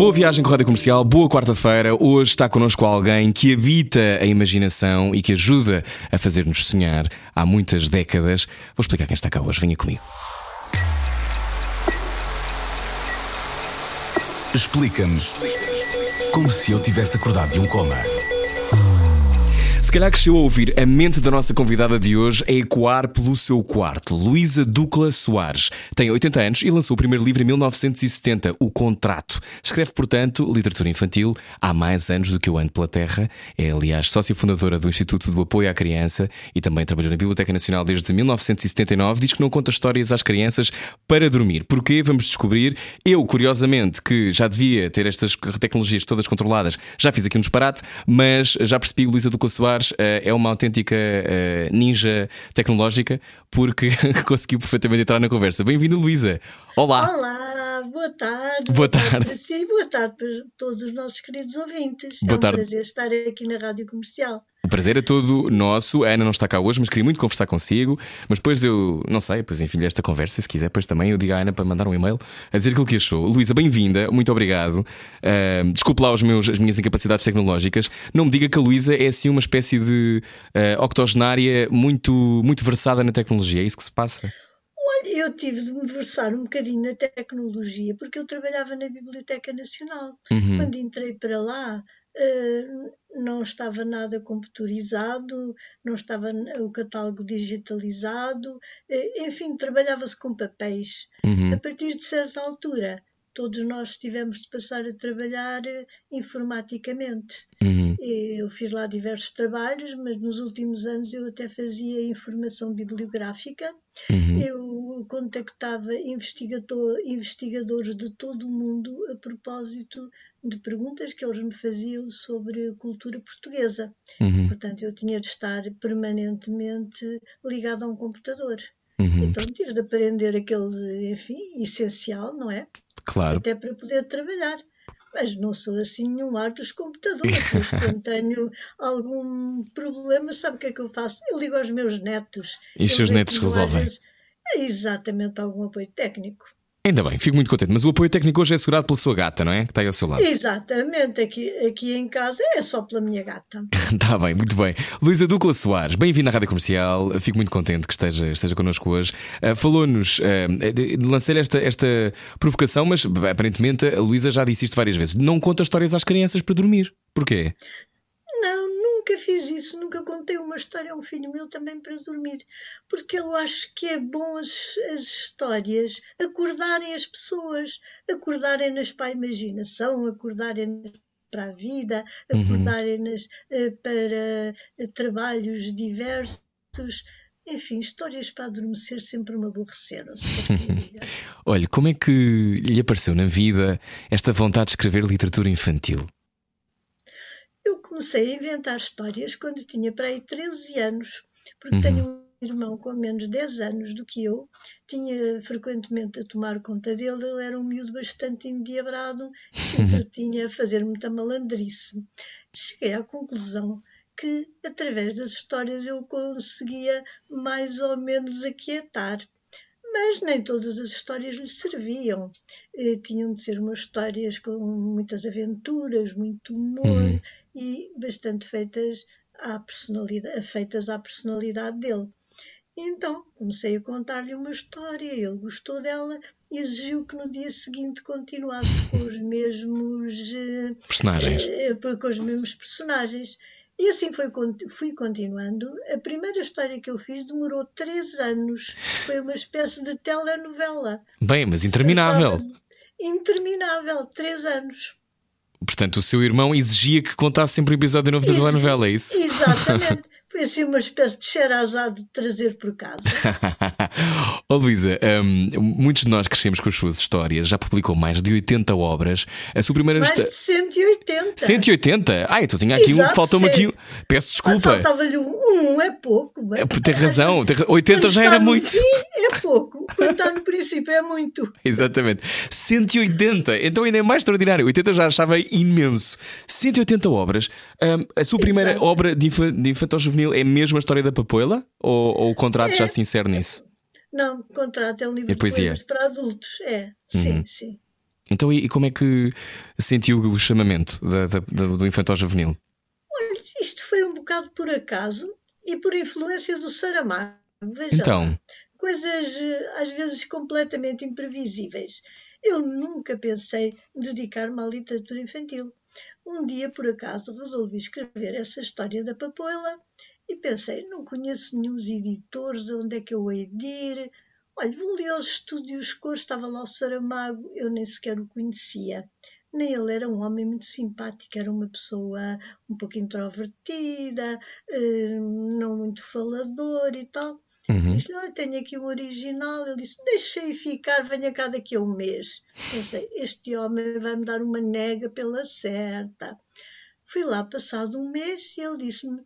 Boa viagem com a Rádio Comercial, boa quarta-feira. Hoje está connosco alguém que habita a imaginação e que ajuda a fazer-nos sonhar há muitas décadas. Vou explicar quem está cá hoje. Venha comigo. Explica-nos como se eu tivesse acordado de um coma. Se calhar cresceu a ouvir a mente da nossa convidada de hoje a ecoar pelo seu quarto. Luísa Ducla Soares tem 80 anos e lançou o primeiro livro em 1970, O Contrato. Escreve, portanto, literatura infantil há mais anos do que eu ando pela terra. É, aliás, sócia fundadora do Instituto do Apoio à Criança e também trabalhou na Biblioteca Nacional desde 1979. Diz que não conta histórias às crianças para dormir. Porquê? Vamos descobrir. Eu, curiosamente, que já devia ter estas tecnologias todas controladas, já fiz aqui um disparate, mas já percebi Luísa Ducla Soares eh, é uma autêntica eh, ninja tecnológica porque conseguiu perfeitamente entrar na conversa. Bem-vindo, Luísa. Olá. Olá, boa tarde. Boa tarde. para si e boa tarde para todos os nossos queridos ouvintes. Boa é um tarde. prazer estar aqui na Rádio Comercial. O prazer é todo nosso. A Ana não está cá hoje, mas queria muito conversar consigo. Mas depois eu, não sei, depois enfim esta conversa. Se quiser, depois também eu digo à Ana para mandar um e-mail a dizer aquilo que achou. Luísa, bem-vinda, muito obrigado. Uh, desculpe lá os meus, as minhas incapacidades tecnológicas. Não me diga que a Luísa é assim uma espécie de uh, octogenária muito, muito versada na tecnologia. É isso que se passa? Olha, eu tive de me versar um bocadinho na tecnologia porque eu trabalhava na Biblioteca Nacional. Uhum. Quando entrei para lá, não estava nada computadorizado, não estava o catálogo digitalizado, eh, enfim, trabalhava-se com papéis. Uhum. A partir de certa altura, todos nós tivemos de passar a trabalhar eh, informaticamente. Uhum. Eu fiz lá diversos trabalhos, mas nos últimos anos eu até fazia informação bibliográfica. Uhum. Eu contactava investigador, investigadores de todo o mundo a propósito de perguntas que eles me faziam sobre a cultura portuguesa. Uhum. Portanto, eu tinha de estar permanentemente ligado a um computador. Uhum. Então, tive de aprender aquele, enfim, essencial, não é? Claro. Até para poder trabalhar. Mas não sou assim nenhum ar dos computadores. Quando tenho algum problema, sabe o que é que eu faço? Eu ligo aos meus netos. E os seus netos é às resolvem? vezes, exatamente algum apoio técnico. Ainda bem, fico muito contente. Mas o apoio técnico hoje é assegurado pela sua gata, não é? Que está aí ao seu lado. Exatamente, aqui, aqui em casa é só pela minha gata. Está bem, muito bem. Luísa Ducla Soares, bem-vinda à Rádio Comercial. Fico muito contente que esteja, esteja connosco hoje. Uh, Falou-nos, uh, de- lancei-lhe esta, esta provocação, mas aparentemente a Luísa já disse isto várias vezes. Não conta histórias às crianças para dormir. Porquê? Nunca fiz isso, nunca contei uma história a um filho meu também para dormir, porque eu acho que é bom as, as histórias acordarem as pessoas, acordarem-nas para a imaginação, acordarem-nas para a vida, Uhum. acordarem-nas eh, para eh, trabalhos diversos. Enfim, histórias para adormecer sempre me aborreceram. Olha, como é que lhe apareceu na vida esta vontade de escrever literatura infantil? Comecei a inventar histórias quando tinha para aí 13 anos, porque Uhum. tenho um irmão com menos 10 anos do que eu, tinha frequentemente a tomar conta dele, ele era um miúdo bastante endiabrado e se entretinha a fazer muita malandrice. Cheguei à conclusão que, através das histórias, eu conseguia mais ou menos aquietar. Mas nem todas as histórias lhe serviam. Eh, tinham de ser umas histórias com muitas aventuras, muito humor Uhum. e bastante feitas à personalidade, feitas à personalidade dele. Então comecei a contar-lhe uma história, ele gostou dela e exigiu que no dia seguinte continuasse com os mesmos eh, Personagens. eh, com os mesmos personagens. E assim foi, fui continuando. A primeira história que eu fiz demorou três anos. Foi uma espécie de telenovela. Bem, mas interminável. Interminável, três anos. Portanto, o seu irmão exigia que contasse sempre um episódio novo da telenovela, é isso? Exatamente. Foi assim uma espécie de xerazade de trazer por casa. oh, Luísa, um, muitos de nós crescemos com as suas histórias. Já publicou mais de 80 obras. A sua primeira Mais de 180. 180? Ah, então tinha aqui Exato, um. Faltou-me aqui um. Peço desculpa. Faltava-lhe um, um, é pouco. bem. É, Tem razão. tem ra- 80 Quando já era muito. fim, é pouco. Quando está no princípio, é muito. Exatamente. 180. Então ainda é mais extraordinário. 80 já achava imenso. 180 obras. Hum, a sua primeira Exato. obra de, infa, de infantil juvenil é mesmo a história da papoila? Ou, ou o contrato É. já se insere nisso? Não, contrato é um livro É de poemas para adultos. É, sim, Uhum. sim. Então, e, e como é que sentiu o chamamento da, da- da- do infantil juvenil? Olha, isto foi um bocado por acaso e por influência do Saramago. Veja Então. Coisas eh, às vezes completamente imprevisíveis. Eu nunca pensei dedicar-me à literatura infantil. Um dia, por acaso, resolvi escrever essa história da papoila e pensei, não conheço nenhum editores, onde é que eu hei de ir? Olha, vou ali aos estúdios Cor, estava lá o Saramago, eu nem sequer o conhecia. Nem ele era um homem muito simpático, era uma pessoa um pouco introvertida, eh, não muito falador e tal. Uhum. Disse-lhe, olha, tenho aqui um original. Ele disse, deixei ficar, venha cá daqui a um mês. Pensei, este homem vai me dar uma nega pela certa. Fui lá passado um mês e ele disse-me,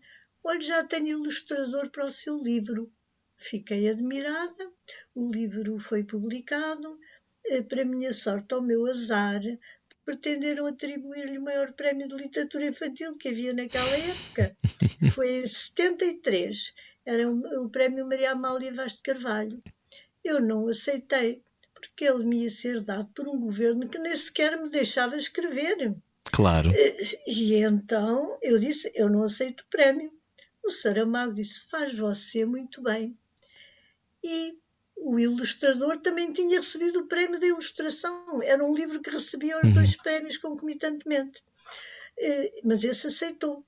olha, já tenho ilustrador para o seu livro. Fiquei admirada, o livro foi publicado. Eh, Para minha sorte, ao meu azar, pretenderam atribuir-lhe o maior prémio de literatura infantil que havia naquela época. Foi em 73. Era o, prémio Maria Amália Vaz de Carvalho. Eu não aceitei, porque ele me ia ser dado por um governo que nem sequer me deixava escrever. Claro. E então eu disse: Eu não aceito o prémio. O Saramago disse: Faz você muito bem. E o ilustrador também tinha recebido o prémio de ilustração. Era um livro que recebia os dois prémios concomitantemente. Eh, Mas esse aceitou.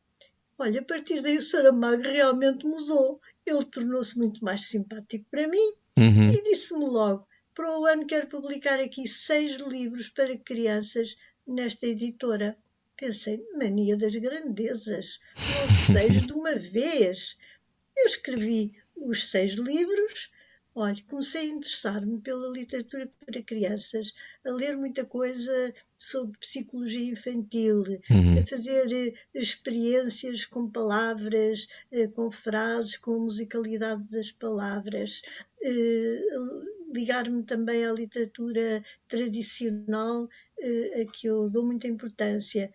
Olha, a partir daí o Saramago realmente mudou. Ele tornou-se muito mais simpático para mim Uhum. e disse-me logo: para o ano quero publicar aqui seis livros para crianças nesta editora. Pensei, mania das grandezas, logo seis de uma vez. Eu escrevi os seis livros. Olha, comecei a interessar-me pela literatura para crianças, a ler muita coisa sobre psicologia infantil, Uhum. a fazer eh, experiências com palavras, eh, com frases, com a musicalidade das palavras, eh, ligar-me também à literatura tradicional, a que eu dou muita importância.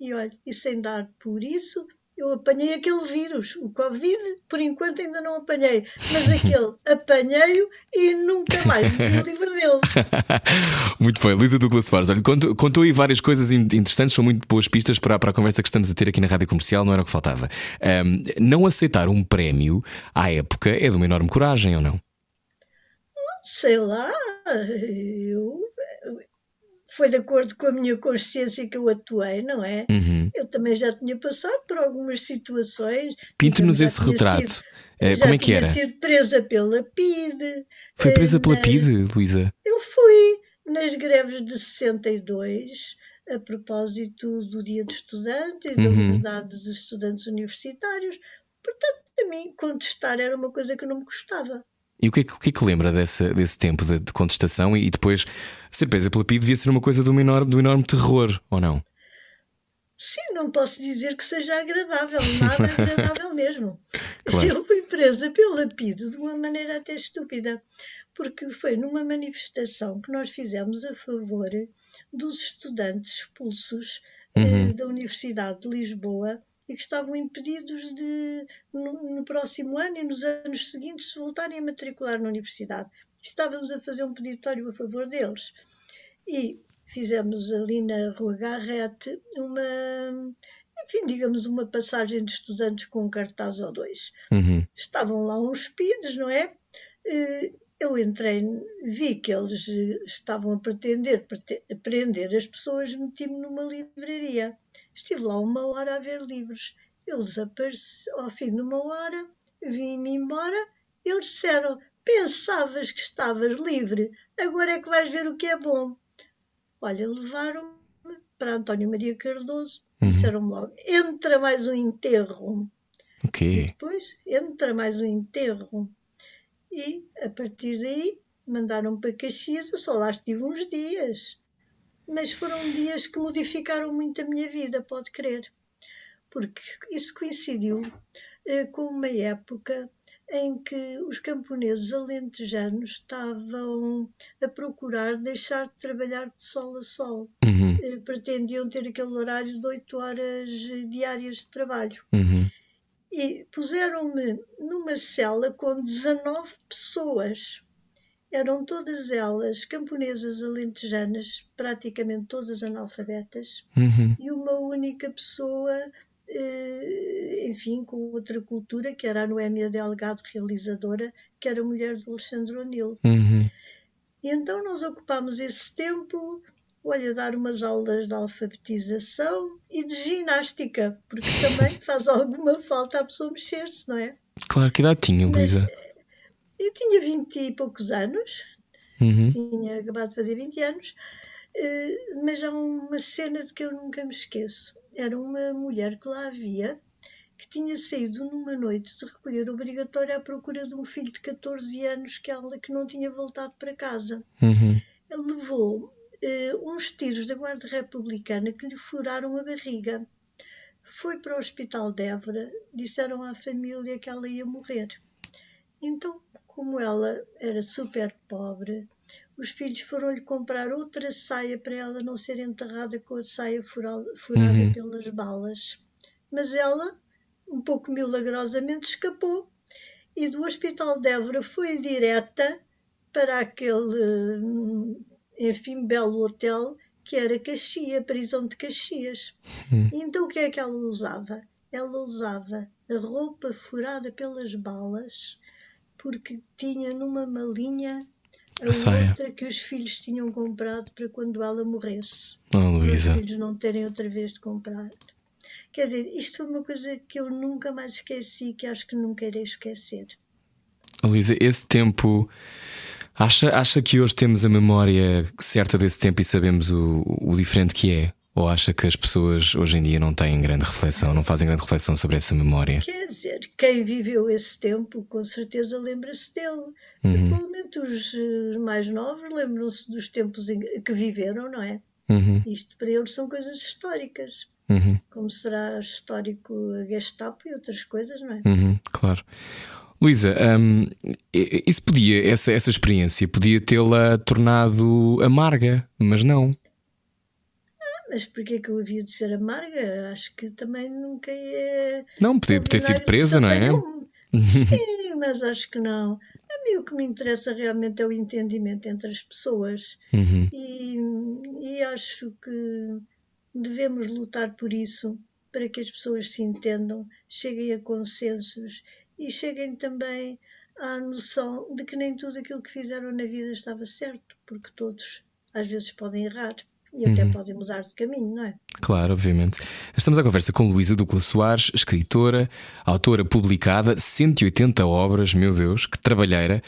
E olha, e sem dar por isso, eu apanhei aquele vírus, o Covid, por enquanto ainda não apanhei, mas aquele apanhei-o e nunca mais me livre dele. muito bem, Luísa Douglas Soares. Olha, contou, contou aí várias coisas in- interessantes, são muito boas pistas para, para a conversa que estamos a ter aqui na rádio comercial, não era o que faltava. Ahm, não aceitar um prémio à época é de uma enorme coragem, ou não? Sei lá, eu, foi de acordo com a minha consciência que eu atuei, não é? Uhum. Eu também já tinha passado por algumas situações. Pinte-nos esse retrato. sido- Eh, já como é que tinha era? sido presa pela PIDE. Foi presa eh, pela nas- PIDE, Luísa? Eu fui nas greves de 62, a propósito do Dia do Estudante e da Uhum. liberdade dos estudantes universitários. Portanto, a mim, contestar era uma coisa que não me gostava. E o que é que, que, é que lembra dessa, desse tempo de, de contestação e, e depois ser presa pela PIDE devia ser uma coisa de um enorme, de um enorme terror, ou não? Sim, não posso dizer que seja agradável, nada agradável mesmo. Claro. Eu fui presa pela PIDE de uma maneira até estúpida, porque foi numa manifestação que nós fizemos a favor dos estudantes expulsos eh, Uhum. da Universidade de Lisboa e que estavam impedidos de, no, no próximo ano e nos anos seguintes, se voltarem a matricular na universidade. Estávamos a fazer um peditório a favor deles. E fizemos ali na Rua Garrete uma, enfim, digamos, uma passagem de estudantes com um cartaz ou dois. Uhum. Estavam lá uns PIDs, não é? Eu entrei, vi que eles eh, estavam a pretender prete- prender as pessoas, meti-me numa livraria. Estive lá uma hora a ver livros. Eles apareceram, ao fim de uma hora, vim-me embora. Eles disseram: Pensavas que estavas livre, agora é que vais ver o que é bom. Olha, levaram-me para António Maria Cardoso, Uhum. disseram-me logo: entra mais um enterro. O quê? E depois entra mais um enterro. E a partir daí mandaram para Caxias. Eu só lá estive uns dias. Mas foram dias que modificaram muito a minha vida, pode crer. Porque isso coincidiu eh, com uma época em que os camponeses alentejanos estavam a procurar deixar de trabalhar de sol a sol. Uhum. Eh, Pretendiam ter aquele horário de 8 horas diárias de trabalho. Uhum. E puseram-me numa cela com 19 pessoas. Eram todas elas camponesas alentejanas, praticamente todas analfabetas, Uhum. e uma única pessoa eh, enfim, com outra cultura, que era a Noémia Delgado, realizadora, que era mulher do Alexandre O'Neill. Uhum. E então nós ocupámos esse tempo, olha, dar umas aulas de alfabetização e de ginástica, porque também faz alguma falta a pessoa mexer-se, não é? Claro, que idade tinha, Luísa? Eu tinha vinte e poucos anos, Uhum. tinha acabado de fazer 20 anos, eh, mas há uma cena de que eu nunca me esqueço. Era uma mulher que lá havia que tinha saído numa noite de recolher obrigatória à procura de um filho de 14 anos que ela que não tinha voltado para casa. Uhum. Ele levou eh, uns tiros da Guarda Republicana que lhe furaram a barriga. Foi para o hospital de Évora, disseram à família que ela ia morrer. Então, como ela era super pobre, os filhos foram-lhe comprar outra saia para ela não ser enterrada com a saia fura- furada Uhum. pelas balas. Mas ela, um pouco milagrosamente, escapou e do hospital de Évora foi direta para aquele, hum, enfim, belo hotel que era Caxias, prisão de Caxias. E então o que é que ela usava? Ela usava a roupa furada pelas balas porque tinha numa malinha a A outra que os filhos tinham comprado para quando ela morresse. Oh, Para os filhos não terem outra vez de comprar. Quer dizer, isto foi uma coisa que eu nunca mais esqueci e que acho que nunca irei esquecer. Luísa, esse tempo. Acha, acha que hoje temos a memória certa desse tempo e sabemos o, o diferente que é? Ou acha que as pessoas hoje em dia não têm grande reflexão, não fazem grande reflexão sobre essa memória? Quer dizer, quem viveu esse tempo com certeza lembra-se dele. Uhum. Provavelmente os mais novos lembram-se dos tempos em que viveram, não é? Uhum, Isto para eles são coisas históricas, uhum, como será histórico a Gestapo e outras coisas, não é? uhum, claro. Luísa, i- isso podia, essa, essa experiência podia tê-la tornado amarga, mas não. Mas porquê que eu havia de ser amarga? Acho que também nunca é. Não, podia ter sido presa, não é? apanhou. Sim, mas acho que não. A mim o que me interessa realmente é o entendimento entre as pessoas. Uhum, E, e acho que devemos lutar por isso, para que as pessoas se entendam, cheguem a consensos e cheguem também à noção de que nem tudo aquilo que fizeram na vida estava certo, porque todos às vezes podem errar e até podem mudar de caminho, não é? claro, obviamente. Estamos à conversa com Luísa Douglas Soares, escritora, autora publicada, 180 obras, meu Deus, que trabalheira.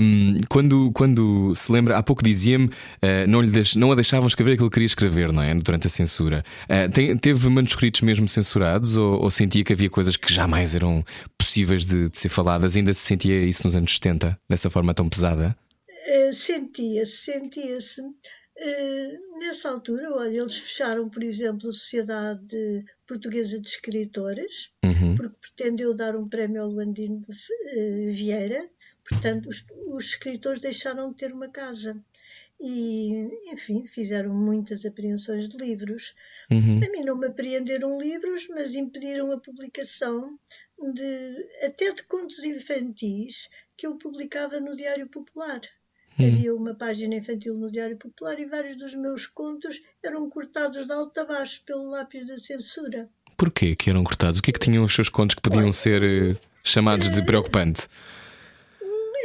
Hum, quando, quando se lembra, há pouco dizia-me, eh, não, lhe deix- não a deixavam escrever aquilo que queria escrever, não é? Durante a censura. Eh, tem- teve manuscritos mesmo censurados ou, ou sentia que havia coisas que jamais eram possíveis de, de ser faladas? Ainda se sentia isso nos anos 70, dessa forma tão pesada? Eh, sentia-se, sentia-se. Eh, nessa altura, olha, eles fecharam, por exemplo, a Sociedade Portuguesa de Escritores, Uhum, porque pretendeu dar um prémio ao Luandino eh, Vieira. Portanto, os, os escritores deixaram de ter uma casa. E, enfim, fizeram muitas apreensões de livros. uhum, A mim não me apreenderam livros, mas impediram a publicação de até de contos infantis que eu publicava no Diário Popular. Havia uma página infantil no Diário Popular e vários dos meus contos eram cortados de alto a baixo pelo lápis da censura. Porquê que eram cortados? O que é que tinham os seus contos que podiam ser eh, chamados de preocupante?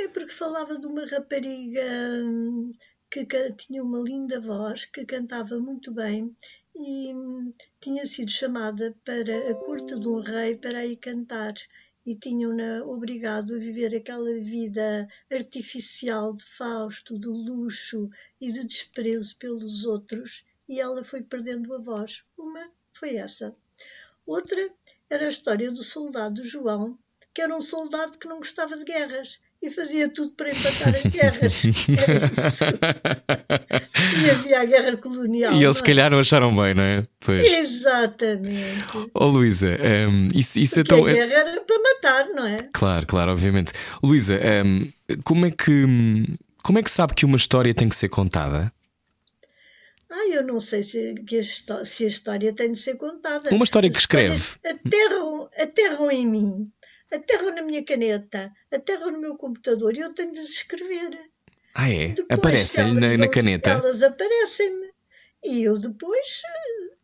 É porque falava de uma rapariga hum, que tinha uma linda voz, que cantava muito bem e hum, tinha sido chamada para a corte de um rei para aí cantar. E tinham-na obrigado a viver aquela vida artificial de Fausto, de luxo e de desprezo pelos outros, e ela foi perdendo a voz. Uma foi essa. Outra era a história do soldado João, que era um soldado que não gostava de guerras e fazia tudo para empatar as guerras. Era isso. e havia a guerra colonial. E eles, se é? calhar, não acharam bem, não é? Pois. Exatamente. Oh, Luísa, hum, isso, isso é Porque tão. a guerra era para matar, não é? Claro, claro, obviamente. Luísa, hum, como é que. Como é que sabe que uma história tem que ser contada? Ah, eu não sei se, a, se a história tem de ser contada. Uma história que escreve. Aterram, aterram em mim, aterram na minha caneta, aterram no meu computador e eu tenho de escrever. Ah, é? Aparecem-lhe na, na caneta. Elas aparecem-me. E eu depois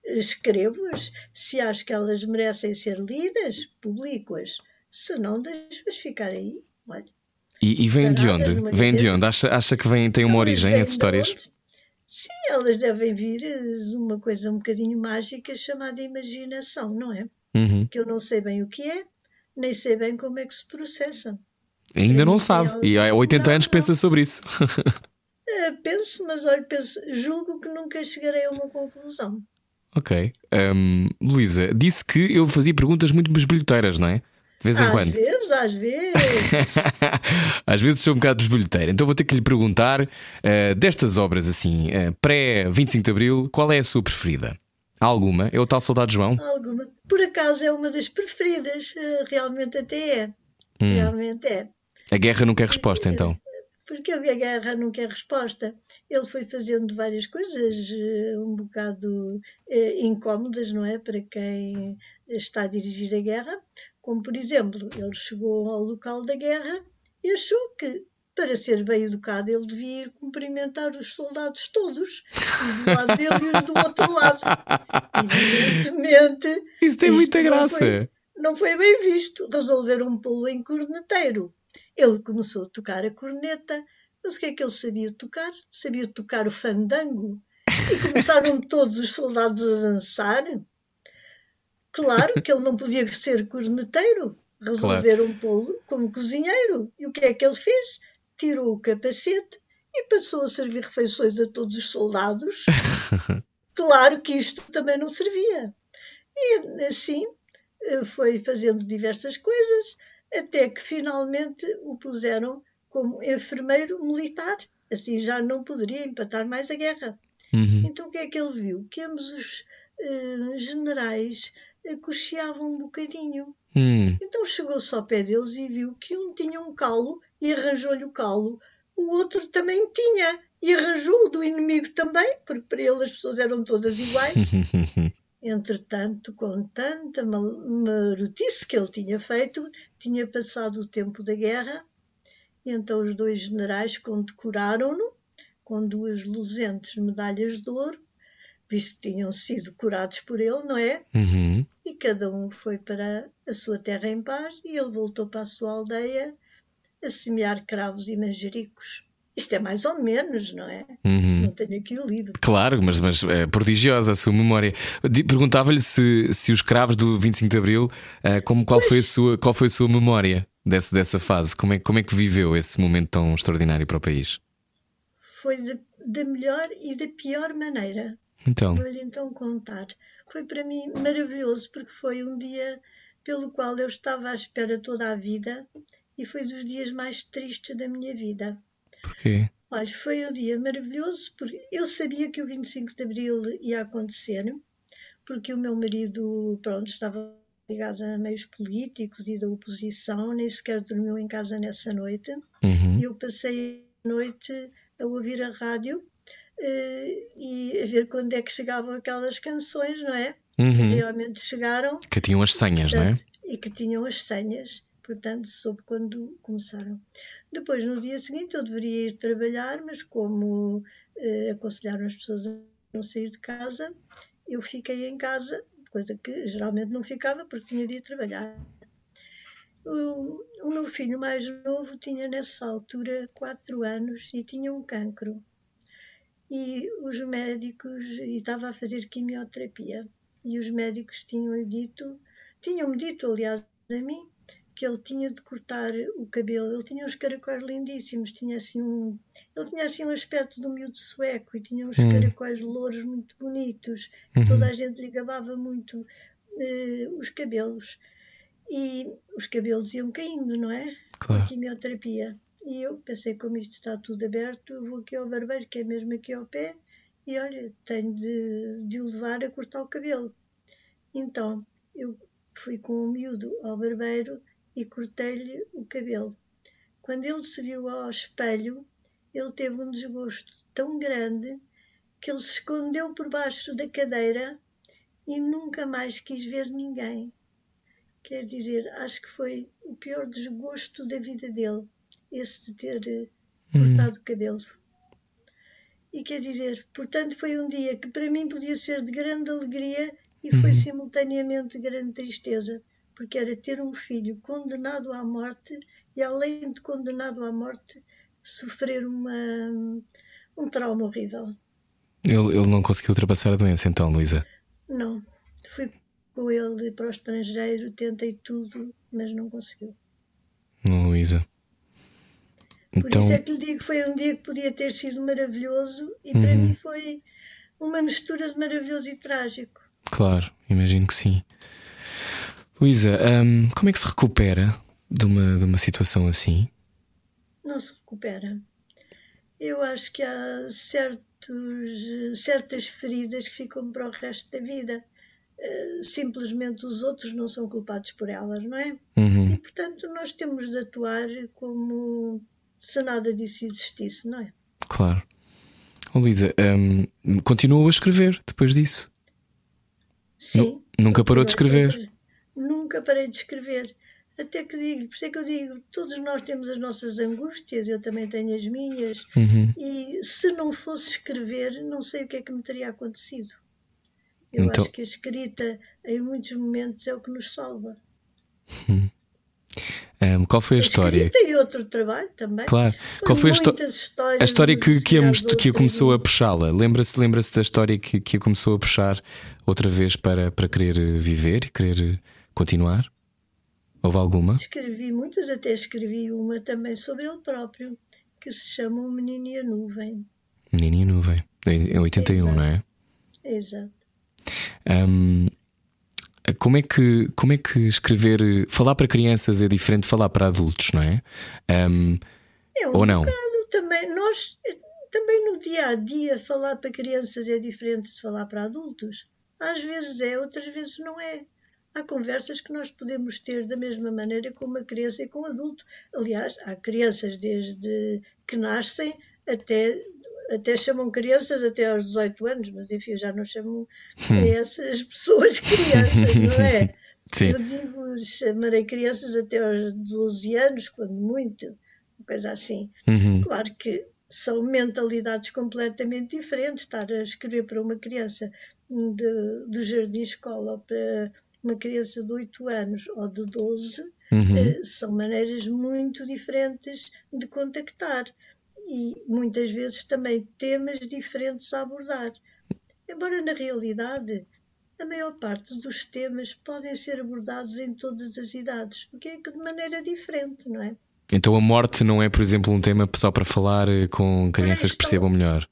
eh, escrevo-as. Se acho que elas merecem ser lidas, publico-as. Se não, deixo-as ficar aí. Olha, E, e vem de onde? Vem de onde? Acha, acha que vem, tem uma elas origem, as histórias? Sim, elas devem vir eh, de uma coisa um bocadinho mágica chamada imaginação, não é? Uhum. Que eu não sei bem o que é, nem sei bem como é que se processa. Ainda não sabe. ela- E há 80 Não, anos que não. pensa sobre isso. Eh, penso, mas olha, penso, julgo que nunca chegarei a uma conclusão. ok. Hum, Luísa, disse que eu fazia perguntas muito besbilhoteiras, não é? De vez em Às quando. vezes, às vezes. Às vezes sou um bocado desbilhoteiro. Então vou ter que lhe perguntar eh, destas obras assim, eh, pré-25 de Abril, qual é a sua preferida? Há alguma? É o tal Soldado João? Alguma. Por acaso é uma das preferidas, eh, realmente até é. Hum. Realmente é. A guerra nunca é resposta, então. Porque a guerra não quer resposta. Ele foi fazendo várias coisas eh, um bocado eh, incómodas, não é? Para quem está a dirigir a guerra. Como, por exemplo, ele chegou ao local da guerra e achou que, para ser bem educado, ele devia ir cumprimentar os soldados todos, os do lado dele e os do outro lado. Evidentemente. Isso tem muita não graça. foi- não foi bem visto. Resolveram pô-lo em corneteiro. Ele começou a tocar a corneta, mas o que é que ele sabia tocar? Sabia tocar o fandango. E começaram todos os soldados a dançar. Claro que ele não podia ser corneteiro. Resolveram pô-lo como cozinheiro. E o que é que ele fez? Tirou o capacete e passou a servir refeições a todos os soldados. Claro que isto também não servia. E assim eh, foi fazendo diversas coisas, até que finalmente o puseram como enfermeiro militar. Assim já não poderia empatar mais a guerra. Uhum. Então o que é que ele viu? Que ambos os eh, generais eh, cocheavam um bocadinho. Hum. Então chegou-se ao pé deles e viu que um tinha um calo e arranjou-lhe o calo, o outro também tinha e arranjou o do inimigo também, porque para ele as pessoas eram todas iguais. Entretanto, com tanta marotice que ele tinha feito, tinha passado o tempo da guerra, e então os dois generais condecoraram-no com duas luzentes medalhas de ouro, visto que tinham sido curados por ele, não é? Uhum. E cada um foi para a sua terra em paz e ele voltou para a sua aldeia a semear cravos e manjericos. Isto é mais ou menos, não é? Uhum. Não tenho aqui o livro. Claro, mas, mas é prodigiosa a sua memória. Perguntava-lhe se, se os cravos do 25 de Abril, eh, como, qual, foi a sua, qual foi a sua memória desse, dessa fase? Como é, como é que viveu esse momento tão extraordinário para o país? Foi da melhor e da pior maneira. Então, Vou-lhe então contar. Foi para mim maravilhoso, porque foi um dia pelo qual eu estava à espera toda a vida e foi dos dias mais tristes da minha vida. porquê? Olha, foi um dia maravilhoso porque eu sabia que o 25 de Abril ia acontecer, porque o meu marido, pronto, estava ligado a meios políticos e da oposição, nem sequer dormiu em casa nessa noite. Uhum. E eu passei a noite a ouvir a rádio eh, e a ver quando é que chegavam aquelas canções, não é? Uhum. Realmente chegaram Que tinham as senhas, não é? portanto, e que tinham as senhas, portanto, soube quando começaram. Depois, no dia seguinte, eu deveria ir trabalhar, mas como eh, aconselharam as pessoas a não sair de casa, eu fiquei em casa, coisa que geralmente não ficava porque tinha de ir trabalhar. O, o meu filho mais novo tinha nessa altura 4 anos e tinha um cancro. E os médicos, e estava a fazer quimioterapia, e os médicos tinham dito, tinham-me dito, aliás, a mim, que ele tinha de cortar o cabelo. Ele tinha uns caracóis lindíssimos, tinha assim um, ele tinha assim um aspecto um miúdo sueco e tinha uns Hum. caracóis louros muito bonitos, que toda a gente lhe gabava muito. uh, os cabelos. E os cabelos iam caindo, não é? Claro. Com a quimioterapia. E eu pensei, como isto está tudo aberto, vou aqui ao barbeiro, que é mesmo aqui ao pé, e olha, tenho de, de o levar a cortar o cabelo. Então, eu fui com o miúdo ao barbeiro e cortei-lhe o cabelo. Quando ele se viu ao espelho, ele teve um desgosto tão grande que ele se escondeu por baixo da cadeira e nunca mais quis ver ninguém. Quer dizer, acho que foi o pior desgosto da vida dele, esse de ter eh, Hum. cortado o cabelo. E quer dizer, portanto, foi um dia que para mim podia ser de grande alegria e foi simultaneamente de grande tristeza, porque era ter um filho condenado à morte e, além de condenado à morte, sofrer uma, um trauma horrível. Ele, ele não conseguiu ultrapassar a doença, então, Luísa. Não, fui com ele para o estrangeiro, tentei tudo, mas não conseguiu. Não, Luísa. Por Então, isso é que lhe digo que foi um dia que podia ter sido maravilhoso e para Uhum. mim foi uma mistura de maravilhoso e trágico. claro, imagino que sim. Luísa, hum, como é que se recupera de uma, de uma situação assim? Não se recupera. Eu acho que há certos, certas feridas que ficam para o resto da vida. Eh, Simplesmente os outros não são culpados por elas, não é? Uhum, E portanto nós temos de atuar como se nada disso existisse, não é? claro. Oh, Luísa, hum, continuou a escrever depois disso? Sim. nunca parou de escrever? Nunca parei de escrever. Até que digo, por isso é que eu digo, todos nós temos as nossas angústias, eu também tenho as minhas, Uhum. e se não fosse escrever, não sei o que é que me teria acontecido. Eu Então- acho que a escrita, em muitos momentos, é o que nos salva. Hum, qual foi a história? Escrita e outro trabalho também. Claro. Foi Qual foi a, histó- muitas histórias, a história que, que, a, que a começou a puxá-la? Lembra-se lembra da história que, que a começou a puxar outra vez para, para querer viver e querer continuar? Houve alguma? Escrevi muitas, até escrevi uma também sobre ele próprio, que se chama O Menino e a Nuvem. Menininha Nuvem. Em em 81, Exato. não é? Exato. Hum, como é que como é que escrever falar para crianças é diferente de falar para adultos, não é? Hum, É um ou não? bocado também. Nós, também no dia a dia, falar para crianças é diferente de falar para adultos. Às vezes é, outras vezes não é. Há conversas que nós podemos ter da mesma maneira com uma criança e com um adulto. Aliás, há crianças desde que nascem até, até chamam crianças até aos 18 anos, mas enfim, já não chamam essas pessoas crianças, não é? Sim. Eu digo, chamarei crianças até aos 12 anos, quando muito, uma coisa assim. Uhum. Claro que são mentalidades completamente diferentes. Estar a escrever para uma criança de, do jardim-escola ou para uma criança de 8 anos ou de 12 Uhum. eh, são maneiras muito diferentes de contactar e muitas vezes também temas diferentes a abordar. Embora na realidade a maior parte dos temas podem ser abordados em todas as idades, porque é que de maneira diferente, não é? Então a morte não é, por exemplo, um tema só para falar eh, com crianças que percebam melhor.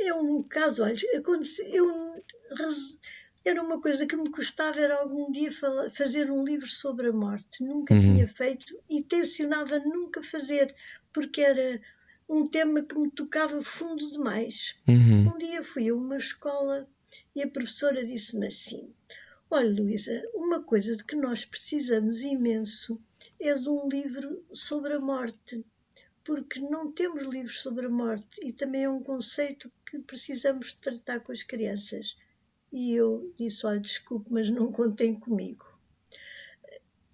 É um caso, olha, aconteceu, eu, era uma coisa que me custava era algum dia fazer um livro sobre a morte. Nunca Uhum. tinha feito e tencionava nunca fazer, porque era um tema que me tocava fundo demais. Uhum. Um dia fui a uma escola e a professora disse-me assim: Olha, Luísa, uma coisa de que nós precisamos imenso é de um livro sobre a morte, porque não temos livros sobre a morte e também é um conceito que precisamos tratar com as crianças. E eu disse: Olha, desculpe, mas não contem comigo.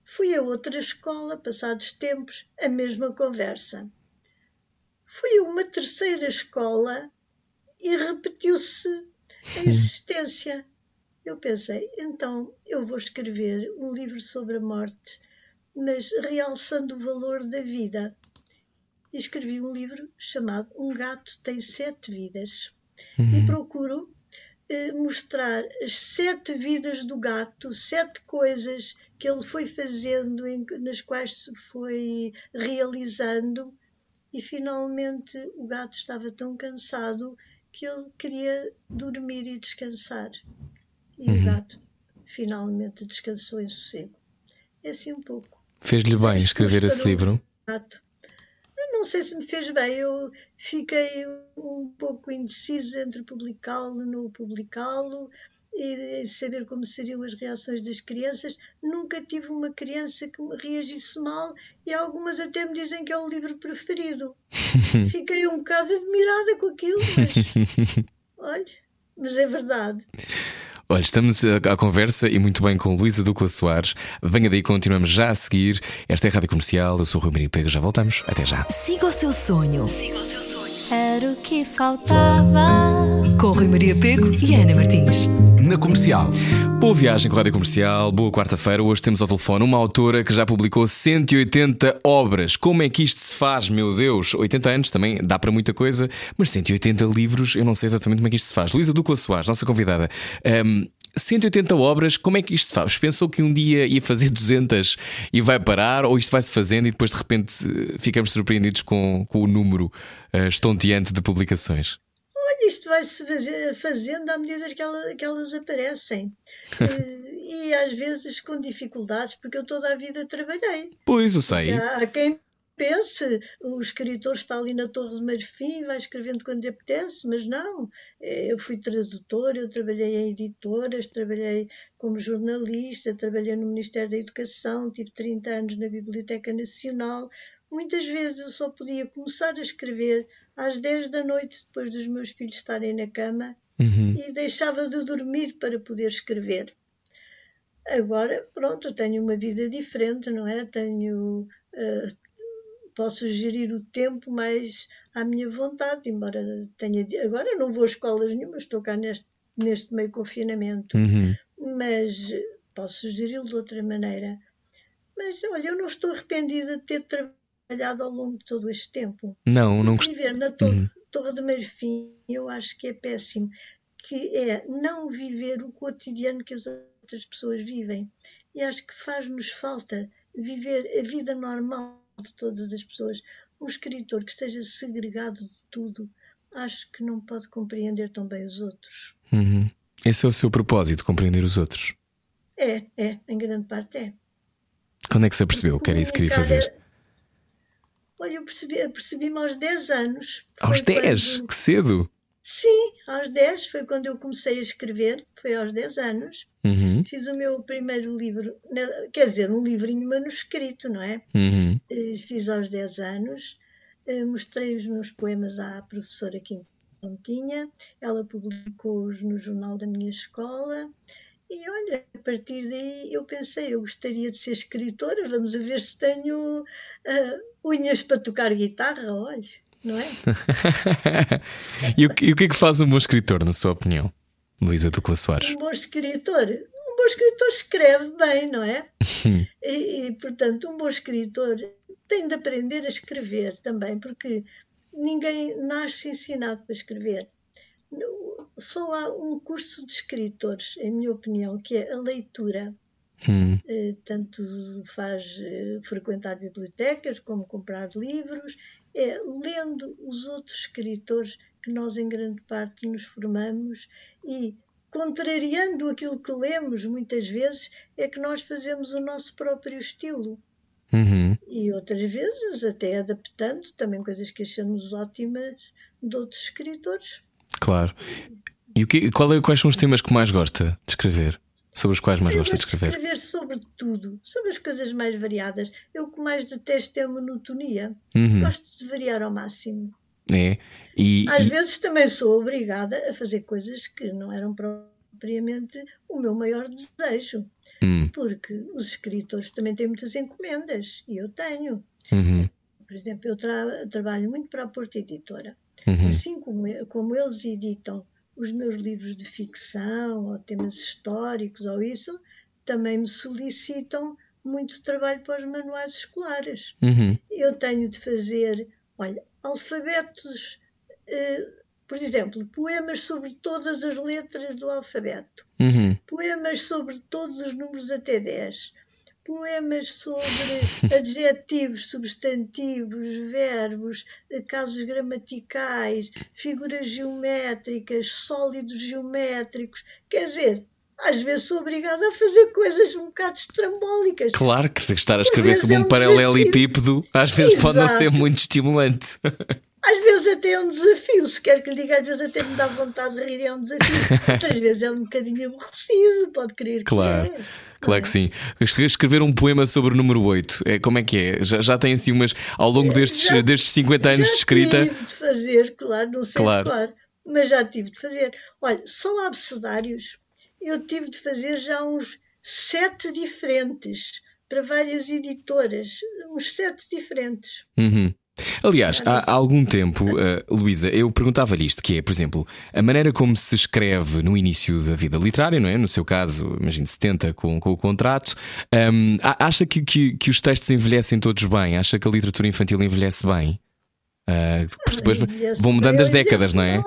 Fui a outra escola, passados tempos, a mesma conversa. Fui a uma terceira escola e repetiu-se a existência. Eu pensei, então eu vou escrever um livro sobre a morte, mas realçando o valor da vida. E escrevi um livro chamado Um Gato Tem Sete Vidas. E procuro mostrar as sete vidas do gato, sete coisas que ele foi fazendo, nas quais se foi realizando, e finalmente o gato estava tão cansado que ele queria dormir e descansar. E o gato finalmente descansou em sossego. É assim um pouco. Fez-lhe bem escrever esse livro? Exato. Não sei se me fez bem, eu fiquei um pouco indecisa entre publicá-lo ou não publicá-lo e saber como seriam as reações das crianças. Nunca tive uma criança que me reagisse mal e algumas até me dizem que é o livro preferido. Fiquei um bocado admirada com aquilo, mas olha, mas é verdade. Olha, estamos à conversa e muito bem com Luísa Ducla Soares. Venha daí, continuamos já a seguir. Esta é a Rádio Comercial, eu sou o Rui Maria Pego, já voltamos. Até já. Siga o seu sonho. Siga o seu sonho. Era o que faltava. Com Rui Maria Pego e Ana Martins. Na comercial. Boa viagem com a Rádio Comercial, boa quarta-feira. Hoje temos ao telefone uma autora que já publicou 180 obras. Como é que isto se faz, meu Deus? 80 anos também dá para muita coisa, mas 180 livros, eu não sei exatamente como é que isto se faz. Luísa Ducla Soares, nossa convidada. Um, 180 obras, como é que isto se faz? Pensou que um dia ia fazer 200 e vai parar, ou isto vai-se fazendo e depois de repente ficamos surpreendidos com, com o número uh, estonteante de publicações? Olha, isto vai-se fazendo à medida que, ela, que elas aparecem. e, e às vezes com dificuldades, porque eu toda a vida trabalhei. Pois, eu sei. Há, há quem pense, o escritor está ali na Torre de Marfim, vai escrevendo quando lhe apetece, mas não. Eu fui tradutora, eu trabalhei em editoras, trabalhei como jornalista, trabalhei no Ministério da Educação, tive 30 anos na Biblioteca Nacional. Muitas vezes eu só podia começar a escrever às 10 da noite, depois dos meus filhos estarem na cama, uhum. e deixava de dormir para poder escrever. Agora, pronto, tenho uma vida diferente, não é? Tenho. Uh, posso gerir o tempo mais à minha vontade, embora tenha. Agora não vou a escolas nenhuma, estou cá neste, neste meio confinamento, uhum. mas posso geri-lo de outra maneira. Mas olha, eu não estou arrependida de ter trabalhado ao longo de todo este tempo. Não, não. Viver na torre, uhum. torre de Marfim, eu acho que é péssimo, que é não viver o cotidiano que as outras pessoas vivem. E acho que faz-nos falta viver a vida normal de todas as pessoas. Um escritor que esteja segregado de tudo, acho que não pode compreender tão bem os outros. Uhum. Esse é o seu propósito, compreender os outros? É, é, em grande parte é. Quando é que você percebeu que era isso que queria fazer? Olha, eu percebi-me percebi aos 10 anos. Aos 10? Quando... Que cedo! Sim, aos 10 foi quando eu comecei a escrever, foi aos 10 anos. Uhum. Fiz o meu primeiro livro, quer dizer, um livrinho manuscrito, não é? Uhum. Fiz aos 10 anos, eh, mostrei os meus poemas à professora que não tinha, ela publicou-os no jornal da minha escola. E olha, a partir daí eu pensei, eu gostaria de ser escritora, vamos ver se tenho uh, unhas para tocar guitarra, olha, não é? e, o, e, o, que é que faz um bom escritor, na sua opinião, Luísa Ducla Soares? Um bom escritor? Um bom escritor escreve bem, não é? e, e, portanto, um bom escritor tem de aprender a escrever também, porque ninguém nasce ensinado para escrever. Só há um curso de escritores, em minha opinião, que é a leitura. Hum. Eh, tanto faz eh, frequentar bibliotecas como comprar livros, é lendo os outros escritores que nós, em grande parte, nos formamos e, contrariando aquilo que lemos muitas vezes, é que nós fazemos o nosso próprio estilo. Uhum. E outras vezes, até adaptando também coisas que achamos ótimas de outros escritores. Claro. E o que, qual é, quais são os temas que mais gosta de escrever? Sobre os quais mais gosta de escrever? escrever sobre tudo, sobre as coisas mais variadas. Eu o que mais detesto é a monotonia. Uhum. Gosto de variar ao máximo. É. E, Às e... vezes também sou obrigada a fazer coisas que não eram propriamente o meu maior desejo. Uhum. Porque os escritores também têm muitas encomendas e eu tenho. Uhum. Por exemplo, eu tra trabalho muito para a Porta Editora. Uhum. Assim como, como eles editam os meus livros de ficção ou temas históricos ou isso, também me solicitam muito trabalho para os manuais escolares. Uhum. Eu tenho de fazer, olha, alfabetos, eh, por exemplo, poemas sobre todas as letras do alfabeto, uhum. poemas sobre todos os números até 10, poemas sobre adjetivos, substantivos, verbos, casos gramaticais, figuras geométricas, sólidos geométricos. Quer dizer, às vezes sou obrigada a fazer coisas um bocado estrambólicas. Claro que estar a escrever sobre um é um paralelepípedo às vezes pode não ser Exato. muito estimulante. Às vezes até é um desafio, se quer que lhe diga, às vezes até me dá vontade de rir, é um desafio. Outras vezes é um bocadinho aborrecido, pode crer que Claro. é. Claro que sim. Escrever um poema sobre o número 8, é, como é que é? Já, já tem assim umas. Ao longo destes, Já- destes 50 anos já de escrita. tive de fazer, claro, não sei Claro. claro, mas já tive de fazer. Olha, só abecedários, eu tive de fazer já uns sete diferentes, para várias editoras, uns sete diferentes. Uhum. Aliás, há, algum tempo, uh, Luísa, eu perguntava-lhe isto: que é, por exemplo, a maneira como se escreve no início da vida literária, não é? No seu caso, imagino 70 com, com o contrato. um, acha que, que, que os textos envelhecem todos bem? Acha que a literatura infantil envelhece bem? Uh, porque depois Envelhece vão mudando as décadas, não é?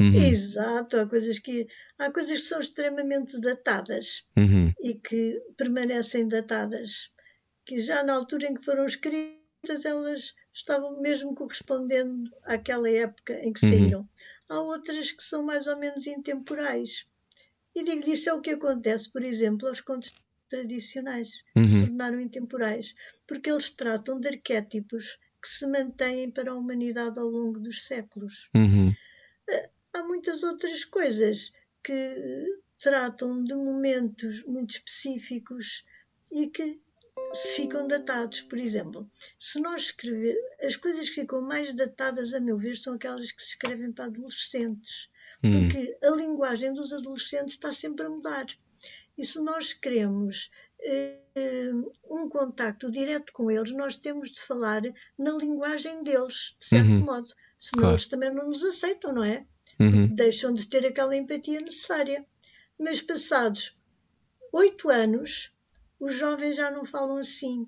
Uhum. Exato, há coisas, que, há coisas que são extremamente datadas Uhum. e que permanecem datadas, que já na altura em que foram escritas elas estavam mesmo correspondendo àquela época em que Uhum. saíram. Há outras que são mais ou menos intemporais. E digo-lhe isso é o que acontece, por exemplo, aos contos tradicionais, que se Uhum. tornaram intemporais, porque eles tratam de arquétipos que se mantêm para a humanidade ao longo dos séculos Uhum. há muitas outras coisas que tratam de momentos muito específicos e que se ficam datados. Por exemplo, se nós escrever, as coisas que ficam mais datadas, a meu ver, são aquelas que se escrevem para adolescentes, Uhum. porque a linguagem dos adolescentes está sempre a mudar. E se nós queremos eh, um contacto direto com eles, nós temos de falar na linguagem deles, de certo Uhum. modo. Senão Claro. eles também não nos aceitam, não é? Uhum. deixam de ter aquela empatia necessária. Mas passados oito anos, os jovens já não falam assim.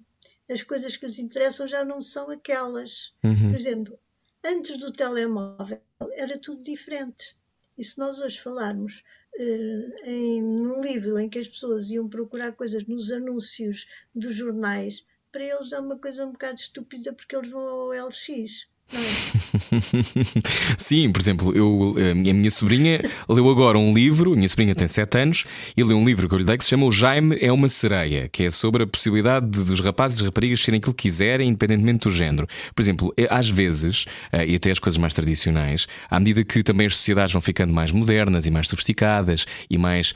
As coisas que lhes interessam já não são aquelas. Uhum. Por exemplo, antes do telemóvel era tudo diferente. E se nós hoje falarmos eh, em, num livro em que as pessoas iam procurar coisas nos anúncios dos jornais, para eles é uma coisa um bocado estúpida porque eles vão ao LX. Sim, por exemplo, eu, a minha a minha sobrinha leu agora um livro, a minha sobrinha tem 7 anos, e leu um livro que eu lhe dei que se chama O Jaime é uma Sereia, que é sobre a possibilidade de- dos rapazes e raparigas serem aquilo que quiserem, independentemente do género. Por exemplo, é- às vezes, eh, e até as coisas mais tradicionais, à medida que também as sociedades vão ficando mais modernas e mais sofisticadas e mais,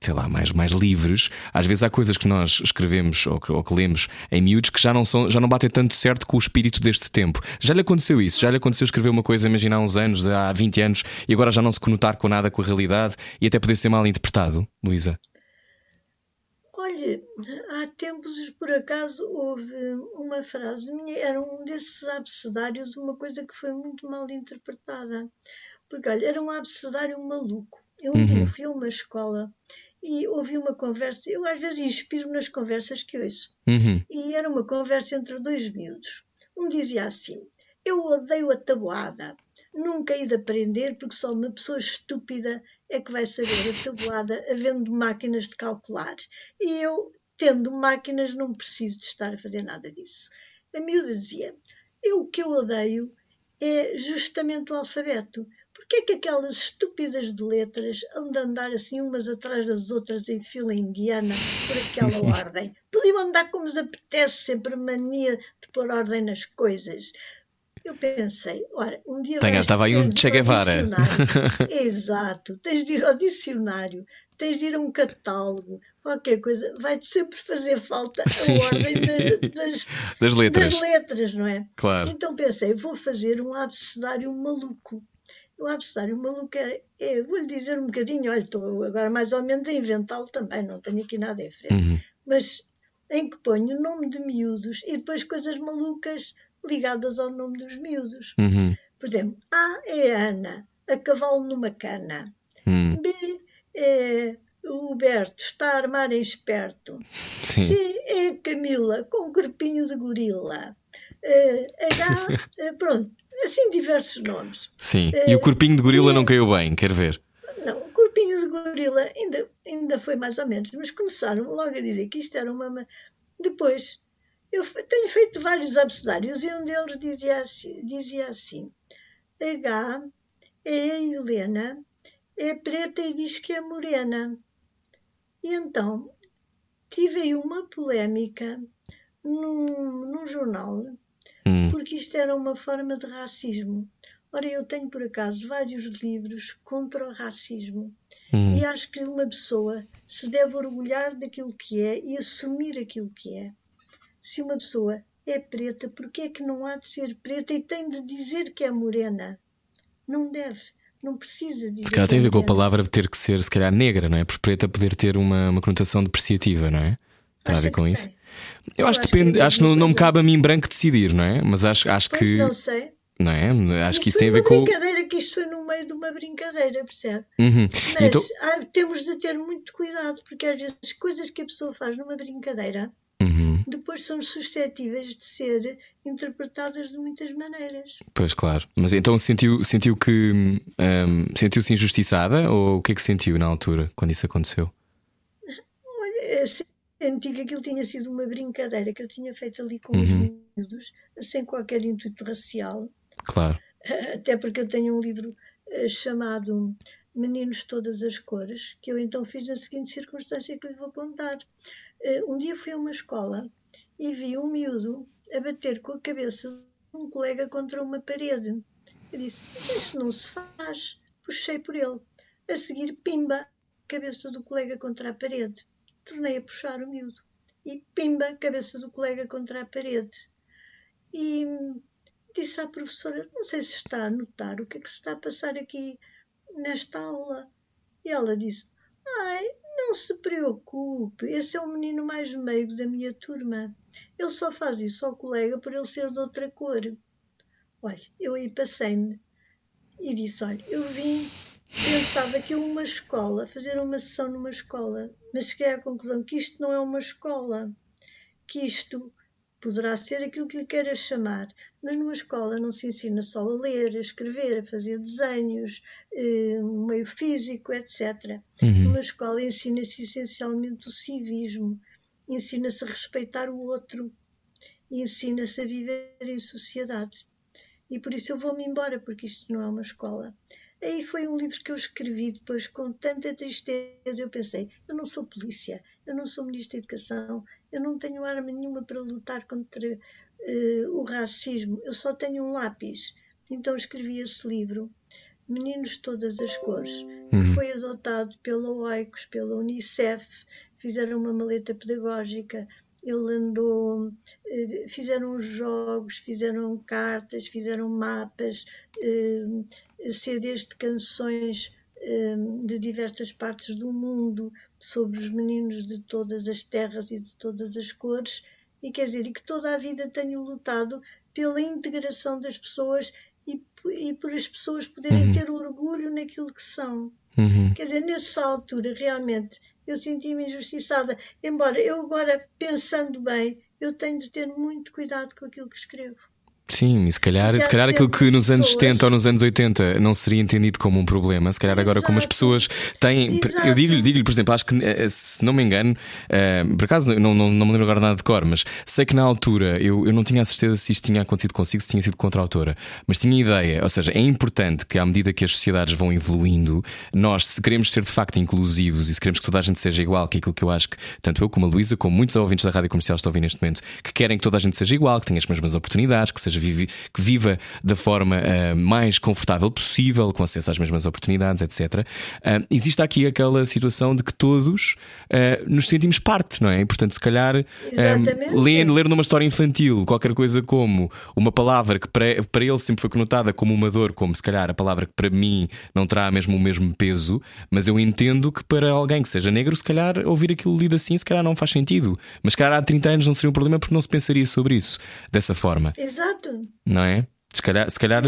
sei lá, mais, mais livres, às vezes há coisas que nós escrevemos ou que, ou que lemos em miúdos que já não, são, já não batem tanto certo com o espírito deste tempo. Já lhe aconteceu isso? Já lhe aconteceu escrever uma coisa, imagina há uns anos, há 20 anos, e agora já não se conotar com nada com a realidade e até poder ser mal interpretado, Luísa? Olha, há tempos, por acaso, houve uma frase minha, era um desses abecedários, uma coisa que foi muito mal interpretada. Porque, olha, era um abecedário maluco. Eu um dia fui a uma escola e ouvi uma conversa, eu às vezes inspiro nas conversas que ouço. Uhum. E era uma conversa entre dois miúdos. Um dizia assim: Eu odeio a tabuada. Nunca hei de aprender porque só uma pessoa estúpida é que vai saber a tabuada havendo máquinas de calcular. E eu, tendo máquinas, não preciso de estar a fazer nada disso. A miúda dizia: Eu o que eu odeio é justamente o alfabeto. Porquê é que aquelas estúpidas de letras andam a andar assim umas atrás das outras em fila indiana por aquela ordem? Podiam andar como lhes apetece, sempre mania de pôr ordem nas coisas. Eu pensei, ora, um dia Tenha, estava aí um de Che Guevara. dicionário. Exato, tens de ir ao dicionário, tens de ir a um catálogo, qualquer coisa, vai-te sempre fazer falta Sim. a ordem da- das, Das letras. das letras, não é? Claro. Então pensei, vou fazer um abecedário maluco. O abecedário maluco é, é vou-lhe dizer um bocadinho, olha, estou agora mais ou menos a inventá-lo também, não tenho aqui nada em frente, Uhum. mas em que ponho o nome de miúdos e depois coisas malucas ligadas ao nome dos miúdos. Uhum. Por exemplo, A é Ana, a cavalo numa cana. Uhum. B é o Berto, está a armar em esperto. Sim. C é a Camila, com um corpinho de gorila. Eh, H, eh, pronto, assim diversos nomes. Sim. E o corpinho de gorila e- não caiu bem, quero ver. Não, o corpinho de gorila ainda, ainda foi mais ou menos, mas começaram logo a dizer que isto era uma. ma- Depois, eu tenho feito vários abecedários e um deles dizia assim: dizia assim H é a Helena é preta e diz que é morena. E então tive aí uma polémica num, num jornal, Hum. porque isto era uma forma de racismo. Ora, eu tenho por acaso vários livros contra o racismo Hum. e acho que uma pessoa se deve orgulhar daquilo que é e assumir aquilo que é. Se uma pessoa é preta, porque é que não há de ser preta e tem de dizer que é morena? Não deve, não precisa dizer. Se calhar que tem é a ver com a palavra ter que ser, se calhar, negra, não é? Por preta poder ter uma, uma conotação depreciativa, não é? Tem a ver com isso? tem? Eu acho que acho que é depende, acho que não, não me cabe a mim branco decidir, não é? Mas acho, acho Pois que. não sei. Não é? Acho que isso tem a ver com. uma brincadeira, que isto foi no meio de uma brincadeira, percebe? Uhum. Mas Então, ah, temos de ter muito cuidado, porque às vezes as coisas que a pessoa faz numa brincadeira uhum. depois são suscetíveis de ser interpretadas de muitas maneiras. Pois claro. Mas então sentiu, sentiu que hum, sentiu-se injustiçada ou o que é que sentiu na altura quando isso aconteceu? Olha, senti que aquilo tinha sido uma brincadeira que eu tinha feito ali com os Uhum. miúdos, sem qualquer intuito racial, Claro. até porque eu tenho um livro eh, chamado Meninos de Todas as Cores, que eu então fiz na seguinte circunstância que lhe vou contar. Eh, Um dia fui a uma escola e vi um miúdo a bater com a cabeça de um colega contra uma parede. Eu disse: Isso não se faz. Puxei por ele. A seguir, pimba, cabeça do colega contra a parede. Tornei a puxar o miúdo. E pimba, cabeça do colega contra a parede. E disse à professora: Não sei se está a notar o que é que se está a passar aqui nesta aula. E ela disse: Ai, não se preocupe, esse é o menino mais meigo da minha turma. Ele só faz isso ao colega por ele ser de outra cor. Olha, eu aí passei-me e disse: Olha, eu vim, pensava que uma escola, fazer uma sessão numa escola, mas cheguei à conclusão que isto não é uma escola, que isto poderá ser aquilo que lhe queira chamar, mas numa escola não se ensina só a ler, a escrever, a fazer desenhos, eh, um meio físico, etc. Uhum. Numa escola ensina-se essencialmente o civismo, ensina-se a respeitar o outro ensina-se a viver em sociedade. E por isso eu vou-me embora, porque isto não é uma escola. Aí foi um livro que eu escrevi depois com tanta tristeza. Eu pensei: eu não sou polícia, eu não sou ministro da Educação, eu não tenho arma nenhuma para lutar contra eh, o racismo, eu só tenho um lápis. Então escrevi esse livro, Meninos de Todas as Cores, que Uhum. foi adotado pela OICOS, pela Unicef, fizeram uma maleta pedagógica. Ele andou, eh, fizeram jogos, fizeram cartas, fizeram mapas, eh, CDs de canções eh, de diversas partes do mundo sobre os meninos de todas as terras e de todas as cores, e quer dizer, e que toda a vida tenho lutado pela integração das pessoas e, e por as pessoas poderem Uhum. ter orgulho naquilo que são. Uhum. Quer dizer, nessa altura, realmente, eu senti-me injustiçada. Embora eu agora, pensando bem, eu tenho de ter muito cuidado com aquilo que escrevo. Sim, e se calhar, se calhar aquilo que nos anos pessoas- 70 ou nos anos 80 não seria entendido como um problema, se calhar agora como as Exato. pessoas têm. Exato. Eu digo-lhe, digo por exemplo, acho que eh, se não me engano, eh, por acaso não, não, não me lembro agora nada de cor, mas sei que na altura eu, eu não tinha a certeza se isto tinha acontecido consigo, se tinha sido contra a autora, mas tinha ideia, ou seja, é importante que à medida que as sociedades vão evoluindo, nós, se queremos ser de facto inclusivos e se queremos que toda a gente seja igual, que é aquilo que eu acho que tanto eu como a Luísa, como muitos ouvintes da rádio comercial estão a ouvir neste momento, que querem que toda a gente seja igual, que tenha as mesmas oportunidades, que seja vive, que viva da forma ah, mais confortável possível, com acesso às mesmas oportunidades, etc. Ah, existe aqui aquela situação de que todos ah, nos sentimos parte, não é? E, portanto, se calhar Exatamente. ler, ler numa história infantil qualquer coisa como uma palavra que para, para ele sempre foi conotada como uma dor, como se calhar a palavra que para mim não terá mesmo o mesmo peso, mas eu entendo que para alguém que seja negro, se calhar ouvir aquilo lido assim, se calhar não faz sentido. Mas se calhar há 30 anos não seria um problema porque não se pensaria sobre isso dessa forma, Exato. Não é? Se calhar, se calhar,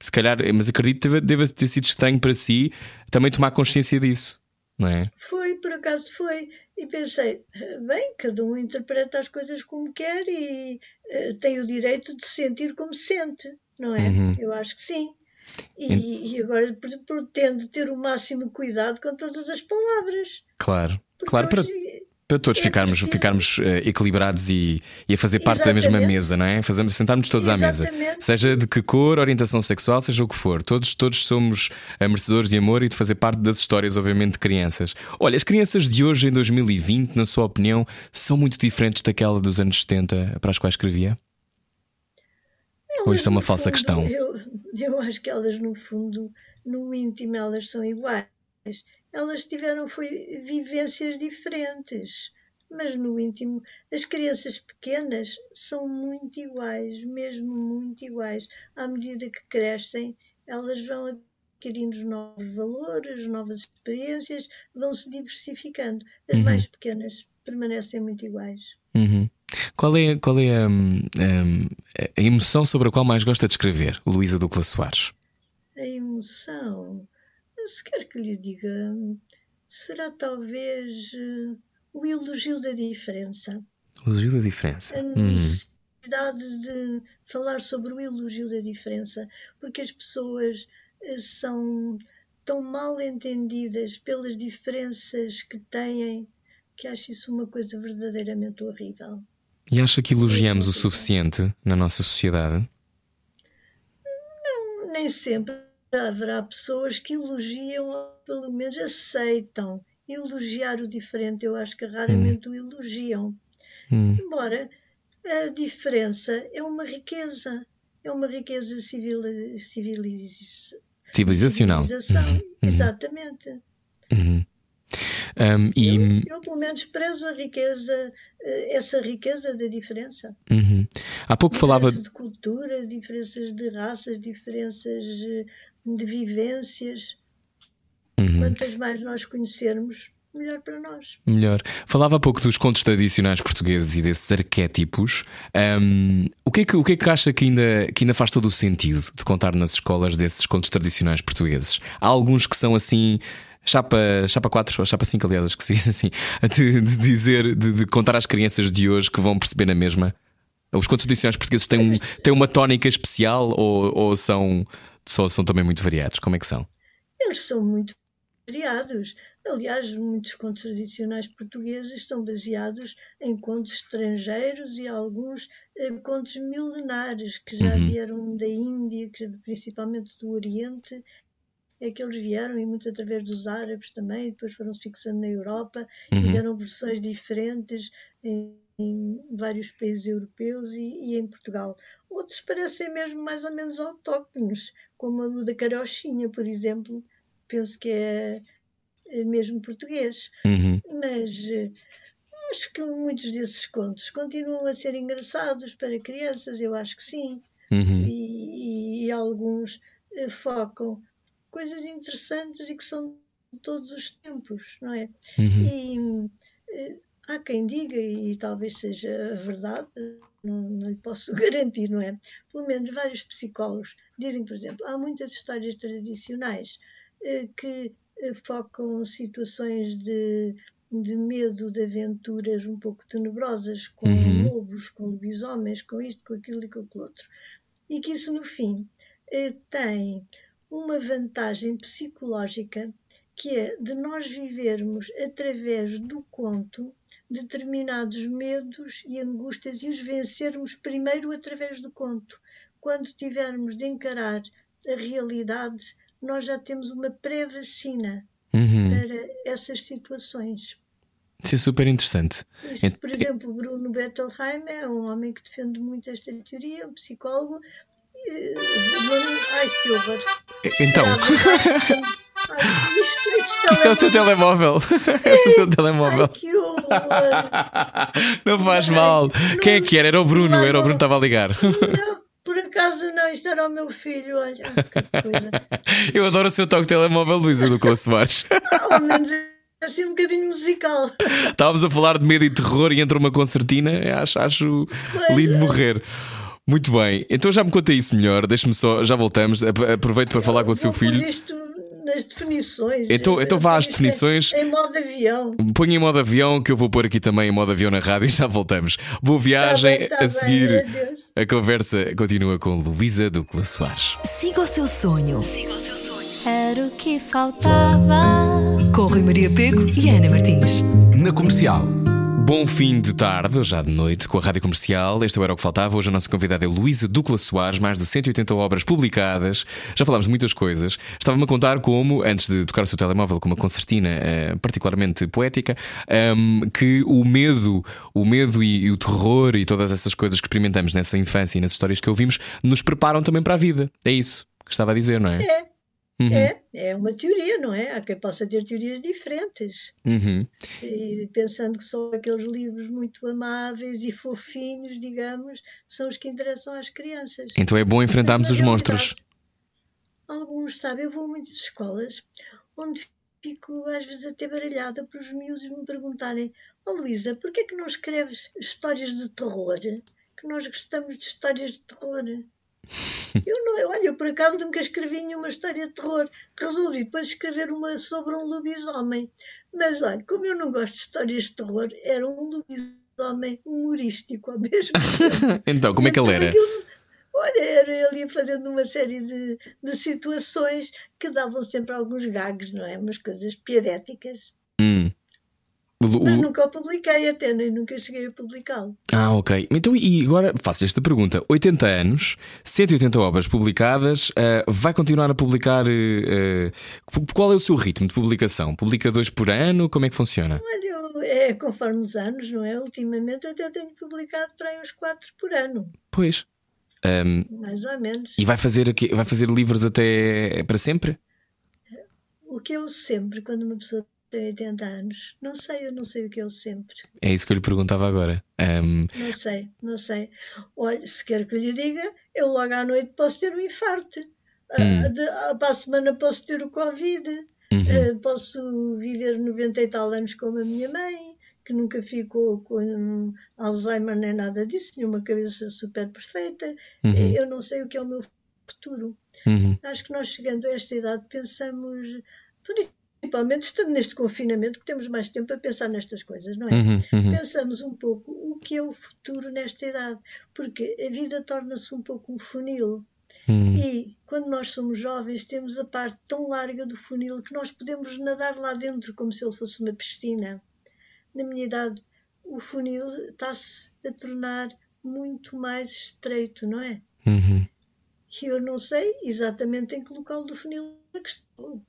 se calhar mas acredito que deve ter sido estranho para si também tomar consciência disso, não é? Foi, por acaso foi. E pensei, bem, cada um interpreta as coisas como quer e eh, tem o direito de sentir como sente, não é? Uhum. Eu acho que sim. E, e agora pre- pretendo ter o máximo cuidado com todas as palavras. Claro, Porque claro, hoje Para todos É ficarmos, preciso- ficarmos eh, equilibrados e, e a fazer parte da mesma Exatamente. mesa, não é? Fazemos, sentarmos todos à mesa. Exatamente. Seja de que cor, orientação sexual, seja o que for. Todos, todos somos eh, merecedores de amor e de fazer parte das histórias, obviamente, de crianças. Olha, as crianças de hoje, em 2020, na sua opinião, são muito diferentes daquela dos anos 70 para as quais escrevia? Ou isto é uma falsa fundo, questão? Eu, eu acho que elas, no fundo, no íntimo, elas são iguais. Elas tiveram foi, vivências diferentes, mas no íntimo, as crianças pequenas são muito iguais, mesmo muito iguais. À medida que crescem, elas vão adquirindo novos valores, novas experiências, vão se diversificando. As mais pequenas permanecem muito iguais. Uhum. Qual é, qual é hum, hum, a emoção sobre a qual mais gosta de escrever, Luísa Ducla Soares? A emoção, se quer que lhe diga, será talvez eh, o elogio da diferença. Elogio da diferença. A Uhum. necessidade de falar sobre o elogio da diferença, porque as pessoas eh, são tão mal entendidas pelas diferenças que têm que acho isso uma coisa verdadeiramente horrível. E acha que elogiamos o suficiente na nossa sociedade? Nem sempre haverá pessoas que elogiam ou pelo menos aceitam elogiar o diferente. Eu acho que raramente o elogiam. Hum. Embora a diferença é uma riqueza, é uma riqueza civil, civiliz, Civilizacional. civilização. Exatamente. Uhum. Um, e Eu, eu, pelo menos, prezo a riqueza, eh, essa riqueza da diferença. uhum. Há pouco falava. Diferenças de cultura, diferenças de raças, diferenças eh, de vivências. Uhum. Quantas mais nós conhecermos, melhor para nós. Melhor. Falava há pouco dos contos tradicionais portugueses e desses arquétipos. Um, o, que é que, o que é que acha que ainda, que ainda faz todo o sentido de contar nas escolas desses contos tradicionais portugueses? Há alguns que são assim. Chapa, chapa 4 ou chapa 5, aliás, acho que se diz assim, de, de dizer, de, de contar às crianças de hoje que vão perceber na mesma. Os contos tradicionais portugueses têm, um, têm uma tónica especial ou, ou são, só, são também muito variados? Como é que são? Eles são muito variados. Aliás, muitos contos tradicionais portugueses são baseados em contos estrangeiros e alguns eh, contos milenares que já Uhum. vieram da Índia, que, principalmente do Oriente, é que eles vieram, e muito através dos árabes também, depois foram se fixando na Europa e Uhum. deram versões diferentes em, em vários países europeus e, e em Portugal. Outros parecem mesmo mais ou menos autóctonos, como o da Carochinha, por exemplo, penso que é, é mesmo português. Uhum. Mas eh, acho que muitos desses contos continuam a ser engraçados para crianças, eu acho que sim. Uhum. E, e- e alguns eh, focam coisas interessantes e que são de todos os tempos, não é? Uhum. E eh, há quem diga, e talvez seja verdade, não, não lhe posso garantir, não é? Pelo menos vários psicólogos dizem, por exemplo, há muitas histórias tradicionais eh, que eh, focam situações de, de medo, de aventuras um pouco tenebrosas, com Uhum. lobos, com lobisomens, com isto, com aquilo e com aquilo outro. E que isso, no fim, eh, tem uma vantagem psicológica que é de nós vivermos através do conto determinados medos e angústias e os vencermos primeiro através do conto. Quando tivermos de encarar a realidade, nós já temos uma pré-vacina Uhum. para essas situações. Isso é super interessante. Isso, por exemplo, Bruno Bettelheim é um homem que defende muito esta teoria, um psicólogo. Eh, Ai, que horror! Então. Isso é o teu telemóvel. Esse é o seu telemóvel. Que horror! Não faz mal. Quem é que era? Era o Bruno. Era o Bruno que estava a ligar. Não, por acaso não, isto era o meu filho, olha, que coisa. Eu adoro o seu toque de telemóvel, Luísa do Clã Soares. Ao menos é assim um bocadinho musical. Estávamos a falar de medo e terror e entra uma concertina. Acho, acho lindo morrer. Muito bem, então já me conta isso melhor. Deixe-me só, já voltamos. Ap- Aproveito para falar com o seu filho. Nas definições. Então- então vá às é definições. Em modo avião. Ponha em modo avião, que eu vou pôr aqui também em modo avião na rádio e já voltamos. Boa viagem. bem, tá a bem, seguir, adeus. a conversa continua com Luísa Ducla Soares. Siga o seu sonho. Siga o seu sonho. Era o que faltava. Com Rui Maria Pego e Ana Martins. Na comercial. Bom fim de tarde, já de noite, com a Rádio Comercial. Este era o que faltava. Hoje a nossa convidada é Luísa Ducla Soares, mais de 180 obras publicadas. Já falámos de muitas coisas. Estava-me a contar como, antes de tocar o seu telemóvel com uma concertina uh, particularmente poética, um, ehm, que o medo, o medo e, e, o terror e todas essas coisas que experimentamos nessa infância e nas histórias que ouvimos nos preparam também para a vida. É isso que estava a dizer, não é? É. Uhum. É, é uma teoria, não é? Há quem possa ter teorias diferentes. Uhum. E pensando que só aqueles livros muito amáveis e fofinhos, digamos, são os que interessam às crianças. Então é bom enfrentarmos os monstros. Alguns, sabe, eu vou a muitas escolas onde fico às vezes até baralhada para os miúdos me perguntarem: oh, Luísa, porquê é que não escreves histórias de terror? Que nós gostamos de histórias de terror. Eu não, olha, eu por acaso nunca escrevi nenhuma história de terror. Resolvi depois escrever uma sobre um lobisomem. Mas olha, como eu não gosto de histórias de terror, era um lobisomem humorístico ao mesmo tempo. então, como é que ele era? olha, era ele ia fazendo uma série de, de situações que davam sempre alguns gags, não é? Umas coisas piadéticas. Hum. Mas nunca o publiquei até, nem nunca cheguei a publicá-lo. Ah, ok. Então, e agora faço esta pergunta: 80 anos, 180 obras publicadas, uh, vai continuar a publicar? Uh, qual é o seu ritmo de publicação? Publica dois por ano? Como é que funciona? Olha, é conforme os anos, não é? Ultimamente até tenho publicado para aí uns quatro por ano. Pois. Um, Mais ou menos. E vai fazer, vai fazer livros até para sempre? O que eu sempre, quando uma pessoa tem 80 anos. Não sei, eu não sei o que é o sempre. É isso que eu lhe perguntava agora. Um... Não sei, não sei. Olha, se quer que eu lhe diga, eu logo à noite posso ter um infarto. Ah, hum. De, ah, para a semana posso ter o Covid. Uhum. Uh, posso viver 90 e tal anos como a minha mãe, que nunca ficou com Alzheimer nem nada disso, tinha uma cabeça super perfeita. Uhum. Eu não sei o que é o meu futuro. Uhum. Acho que nós chegando a esta idade pensamos. Por isso principalmente estando neste confinamento, que temos mais tempo a pensar nestas coisas, não é? Uhum, uhum. Pensamos um pouco o que é o futuro nesta idade, porque a vida torna-se um pouco um funil. Uhum. E quando nós somos jovens, temos a parte tão larga do funil que nós podemos nadar lá dentro como se ele fosse uma piscina. Na minha idade, o funil está-se a tornar muito mais estreito, não é? Uhum. E eu não sei exatamente em que local do funil é que estou.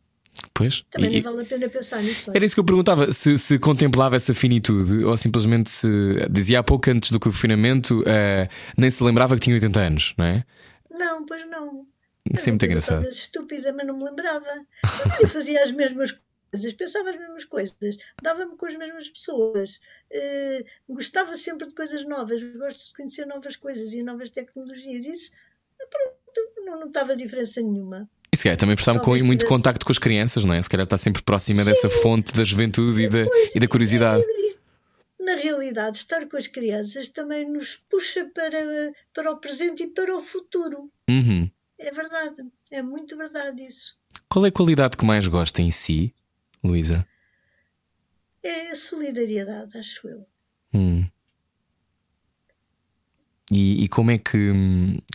Pois. Também e, não vale a pena pensar nisso. Era isso que eu perguntava: se, se, contemplava essa finitude ou simplesmente se dizia há pouco antes do confinamento, uh, nem se lembrava que tinha 80 anos, não é? Não, pois não. Isso é muito engraçado. estúpida, mas não me lembrava. Eu fazia as mesmas coisas, pensava as mesmas coisas, dava-me com as mesmas pessoas, uh, gostava sempre de coisas novas, gosto de conhecer novas coisas e novas tecnologias. Isso, pronto, não notava diferença nenhuma. E se calhar também precisava com muito tivesse... contacto com as crianças, não é? Se calhar está sempre próxima Sim. dessa fonte da juventude e da, e da curiosidade. Na realidade, estar com as crianças também nos puxa para, para o presente e para o futuro. Uhum. É verdade, é muito verdade isso. Qual é a qualidade que mais gosta em si, Luísa? É a solidariedade, acho eu. Hum. E, e, como é que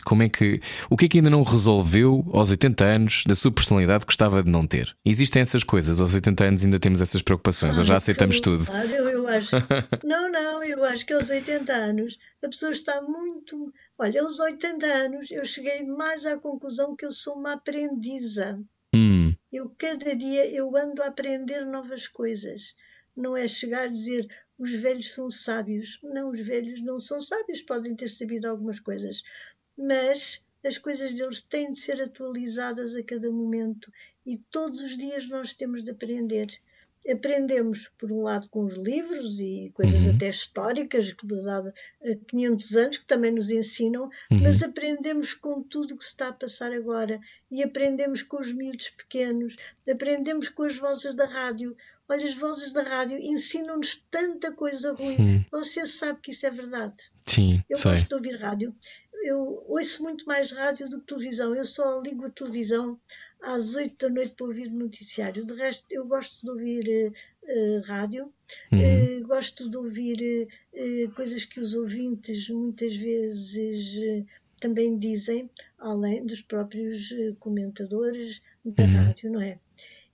como é que o que é que ainda não resolveu aos 80 anos da sua personalidade que gostava de não ter? Existem essas coisas, aos 80 anos ainda temos essas preocupações, ah, ou já aceitamos tudo? Eu, eu acho, não, não, eu acho que aos 80 anos a pessoa está muito. Olha, aos 80 anos eu cheguei mais à conclusão que eu sou uma aprendiza. Hum. Eu cada dia eu ando a aprender novas coisas. Não é chegar a dizer os velhos são sábios. Não, os velhos não são sábios, podem ter sabido algumas coisas, mas as coisas deles têm de ser atualizadas a cada momento e todos os dias nós temos de aprender. Aprendemos, por um lado, com os livros e coisas uhum. até históricas, que há 500 anos, que também nos ensinam, uhum. mas aprendemos com tudo o que se está a passar agora e aprendemos com os miúdos pequenos, aprendemos com as vozes da rádio. Olha, as vozes da rádio ensinam-nos tanta coisa ruim. Hum. Você sabe que isso é verdade. Sim, eu sei. gosto de ouvir rádio. Eu ouço muito mais rádio do que televisão. Eu só ligo a televisão às oito da noite para ouvir noticiário. De resto, eu gosto de ouvir uh, rádio, uhum. uh, gosto de ouvir uh, coisas que os ouvintes muitas vezes também dizem, além dos próprios comentadores da uhum. rádio, não é?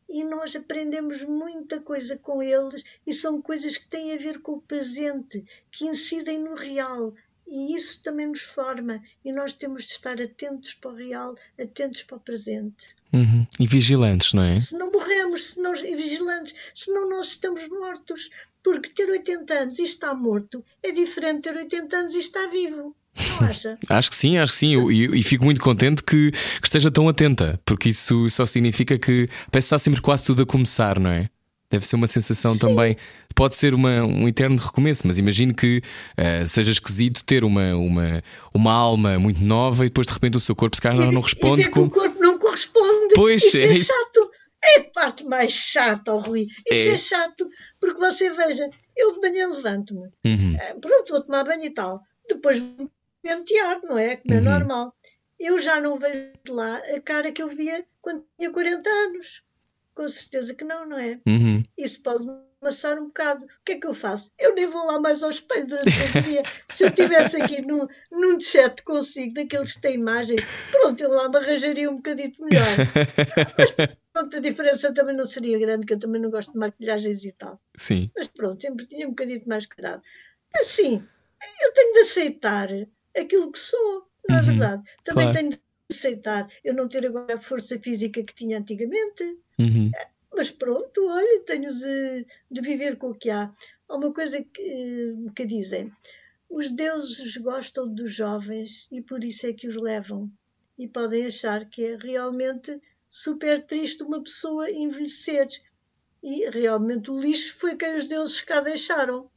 E nós aprendemos muita coisa com eles e são coisas que têm a ver com o presente, que incidem no real. E isso também nos forma e nós temos de estar atentos para o real, atentos para o presente. Uhum. E vigilantes, não é? Se não morremos, se e vigilantes, senão nós estamos mortos. Porque ter 80 anos e estar morto é diferente de ter 80 anos e estar vivo. Não acha? Acho que sim, acho que sim. E, e fico muito contente que, que, esteja tão atenta, porque isso só significa que parece que está sempre quase tudo a começar, não é? Deve ser uma sensação Sim. também. Pode ser uma, um eterno recomeço, mas imagino que uh, seja esquisito ter uma, uma, uma alma muito nova e depois de repente o seu corpo se calhar não, não responde. E ver como... que o corpo não corresponde. Pois isso é, é chato. É a parte mais chata, oh, Rui. Isso é. é. chato, porque você veja, eu de manhã levanto-me, uhum. pronto, vou tomar banho e tal, depois pentear, não é? Como é Uhum. normal. Eu já não vejo lá a cara que eu via quando tinha 40 anos. Com certeza que não, não é? Uhum. Isso pode amassar um bocado. O que é que eu faço? Eu nem vou lá mais ao espelho durante o dia. Se eu estivesse aqui num, num chat consigo, daqueles que têm imagem, pronto, eu lá me arranjaria um bocadito melhor. Mas pronto, a diferença também não seria grande, que eu também não gosto de maquilhagens e tal. Sim. Mas pronto, sempre tinha um bocadito mais cuidado. Assim, eu tenho de aceitar aquilo que sou, não é Uhum, verdade? Também claro. tenho de aceitar eu não ter agora a força física que tinha antigamente. Uhum. Mas pronto, olha, tenho de, de viver com o que há. Há uma coisa que, que dizem: os deuses gostam dos jovens e por isso é que os levam. E podem achar que é realmente super triste uma pessoa envelhecer. E realmente o lixo foi quem os deuses cá deixaram.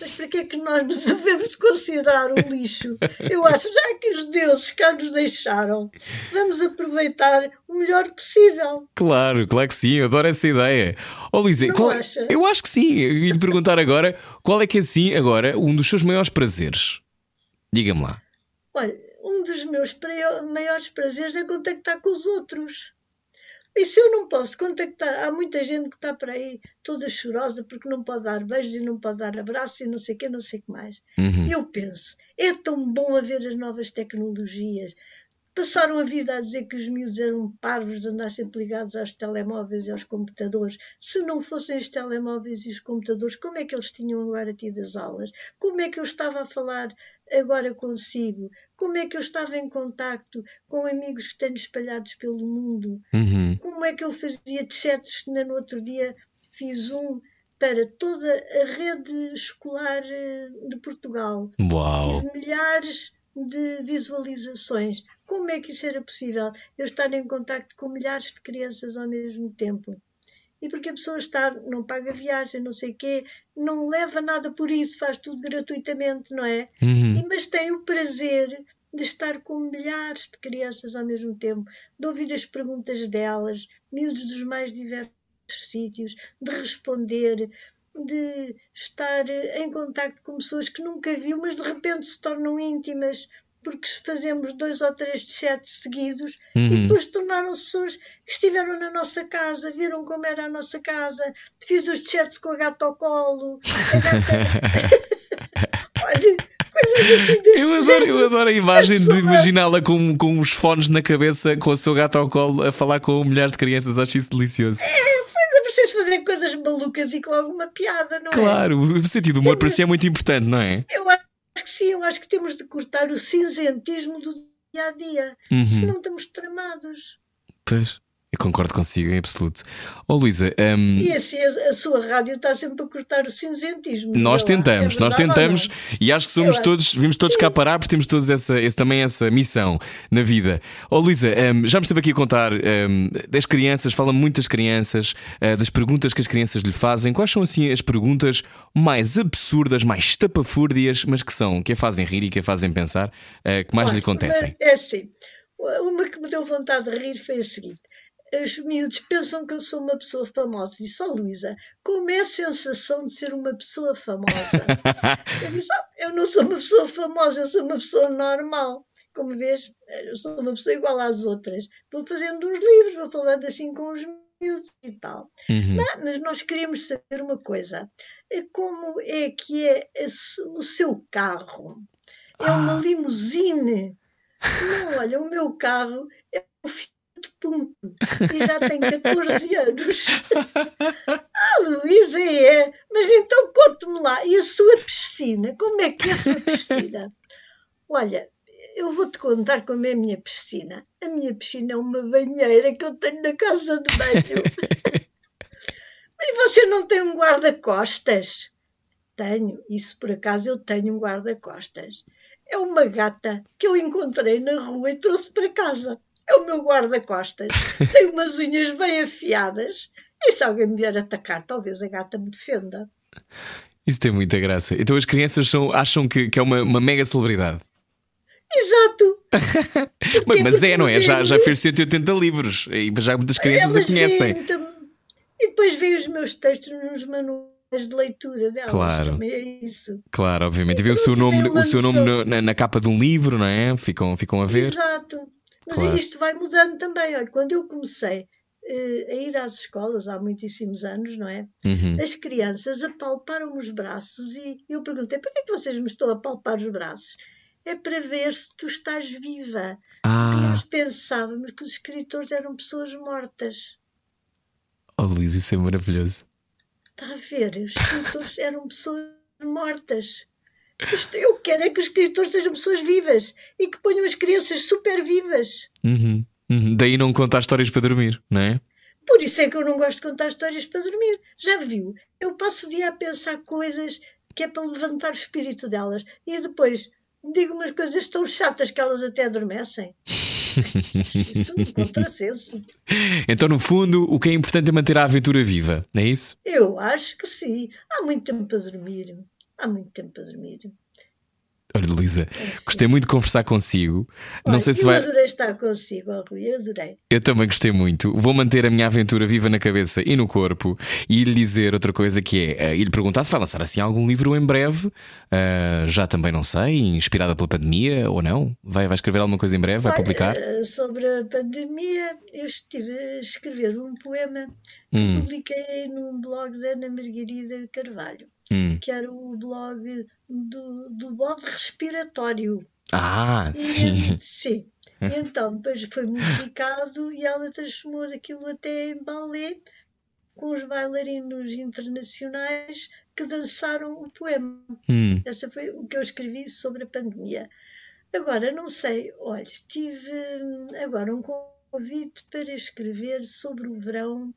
Mas para que é que nós nos devemos considerar um lixo? Eu acho, já que os deuses cá nos deixaram, vamos aproveitar o melhor possível. Claro, claro que sim, eu adoro essa ideia. Ó Não qual- acha? eu acho que sim. Eu ia lhe perguntar agora qual é que é assim agora um dos seus maiores prazeres? Diga-me lá. Olha, um dos meus maiores prazeres é contactar com os outros. E se eu não posso contactar, há muita gente que está por aí toda chorosa porque não pode dar beijos e não pode dar abraços e não sei o que, não sei o que mais. Uhum. Eu penso, é tão bom haver as novas tecnologias. Passaram a vida a dizer que os miúdos eram parvos de andar sempre ligados aos telemóveis e aos computadores. Se não fossem os telemóveis e os computadores, como é que eles tinham agora tido as aulas? Como é que eu estava a falar agora consigo? Como é que eu estava em contacto com amigos que tenho espalhados pelo mundo? Uhum. Como é que eu fazia chats? Ainda no outro dia fiz um para toda a rede escolar eh, de Portugal. Uau! Tive milhares de visualizações. Como é que isso era possível? Eu estar em contacto com milhares de crianças ao mesmo tempo. E porque a pessoa está, não paga viagem, não sei o quê, não leva nada por isso, faz tudo gratuitamente, não é? Uhum. E- Mas tem o prazer de estar com milhares de crianças ao mesmo tempo, de ouvir as perguntas delas, miúdos dos mais diversos sítios, de responder, de estar em contacto com pessoas que nunca viu, mas de repente se tornam íntimas porque fazemos dois ou três chats seguidos e Uhum. depois tornaram-se pessoas que estiveram na nossa casa, viram como era a nossa casa, fiz os chats com a gata ao colo, gata... Olha, coisas assim deste Eu adoro, eu adoro a imagem de imaginá-la com, com os fones na cabeça, com o seu gato ao colo, a falar com milhares de crianças. Acho isso delicioso. É preciso fazer coisas malucas e com alguma piada, não é? Claro, o sentido do humor para si é muito importante, não é? Eu acho sim, eu acho que temos de cortar o cinzentismo do dia a dia, Uhum. senão estamos tramados. Pois, concordo consigo em absoluto. Ó Luísa, hum, E assim a, a sua rádio está sempre a cortar o cinzentismo. Nós Vê lá, tentamos, é nós tentamos e acho que somos Eu todos, vimos todos cá parar porque temos todos essa, esse- também essa missão na vida. Ó Luísa, hum, já me esteve aqui a contar hum, das crianças, fala muito das crianças, ah, das perguntas que as crianças lhe fazem. Quais são assim as perguntas mais absurdas, mais estapafúrdias, mas que são, que a fazem rir e que a fazem pensar, ah, que mais lhe Olha, acontecem? mas É assim, uma que me deu vontade de rir foi a seguinte. Os miúdos pensam que eu sou uma pessoa famosa. Disse, ó Luísa, como é a sensação de ser uma pessoa famosa? eu disse, "Ah, eu não sou uma pessoa famosa, eu sou uma pessoa normal. Como vês, eu sou uma pessoa igual às outras. Vou fazendo uns livros, vou falando assim com os miúdos e tal. Uhum. Mas, mas nós queríamos saber uma coisa: é como é que é o seu carro? É uma Ah. limusine? Não, olha, o meu carro é um Ponto e já tem 14 anos. ah, Luísa, é. Mas então conte-me lá, e a sua piscina? Como é que é a sua piscina? Olha, eu vou-te contar como é a minha piscina. A minha piscina é uma banheira que eu tenho na casa de banho. Mas você não tem um guarda-costas? Tenho, isso por acaso eu tenho um guarda-costas. É uma gata que eu encontrei na rua e trouxe para casa. É o meu guarda-costas. Tem umas unhas bem afiadas. E se alguém me vier atacar, talvez a gata me defenda. Isso tem muita graça. Então as crianças são, acham que, que é uma, uma mega celebridade. Exato. mas, mas é, não é? Já, já fez 180 livros e já muitas crianças a conhecem. E depois veio os meus textos nos manuais de leitura delas. Claro. Também é isso. Claro, obviamente. E vê o seu nome, o seu nome na, na, capa de um livro, não é? Ficam, ficam a ver. Exato. Mas claro. isto vai mudando também. Olha, quando eu comecei uh, a ir às escolas há muitíssimos anos, não é? Uhum. As crianças apalparam os braços e eu perguntei: por que é que vocês me estão a palpar os braços? É para ver se tu estás viva. Ah. Porque nós pensávamos que os escritores eram pessoas mortas. Oh, Luís, isso é maravilhoso. Está a ver? Os escritores eram pessoas mortas. Eu quero é que os escritores sejam pessoas vivas e que ponham as crianças super vivas. Uhum, uhum. Daí não contar histórias para dormir, não é? Por isso é que eu não gosto de contar histórias para dormir. Já viu? Eu passo o dia a pensar coisas que é para levantar o espírito delas e depois digo umas coisas tão chatas que elas até adormecem. Isso é um contrassenso. Então, no fundo, o que é importante é manter a aventura viva, é isso? Eu acho que sim. Há muito tempo para dormir. Há muito tempo para dormir. Olha, Luísa, gostei muito de conversar consigo. Olha, não sei se eu vai. adorei estar consigo, Rui, eu adorei. Eu também gostei muito. Vou manter a minha aventura viva na cabeça e no corpo e lhe dizer outra coisa que é, uh, e lhe perguntar se vai lançar assim algum livro em breve. Uh, já também não sei, inspirada pela pandemia ou não. Vai, vai escrever alguma coisa em breve? Vai Olha, publicar? uh, sobre a pandemia, eu estive a escrever um poema que Hum. publiquei num blog da Ana Margarida Carvalho, Hum. que era o blog do, do bode respiratório. Ah, E, sim. sim. Então, depois foi musicado e ela transformou aquilo até em balé com os bailarinos internacionais que dançaram o poema. Hum. Essa foi o que eu escrevi sobre a pandemia. Agora, não sei, olha, tive hum, agora um convite para escrever sobre o verão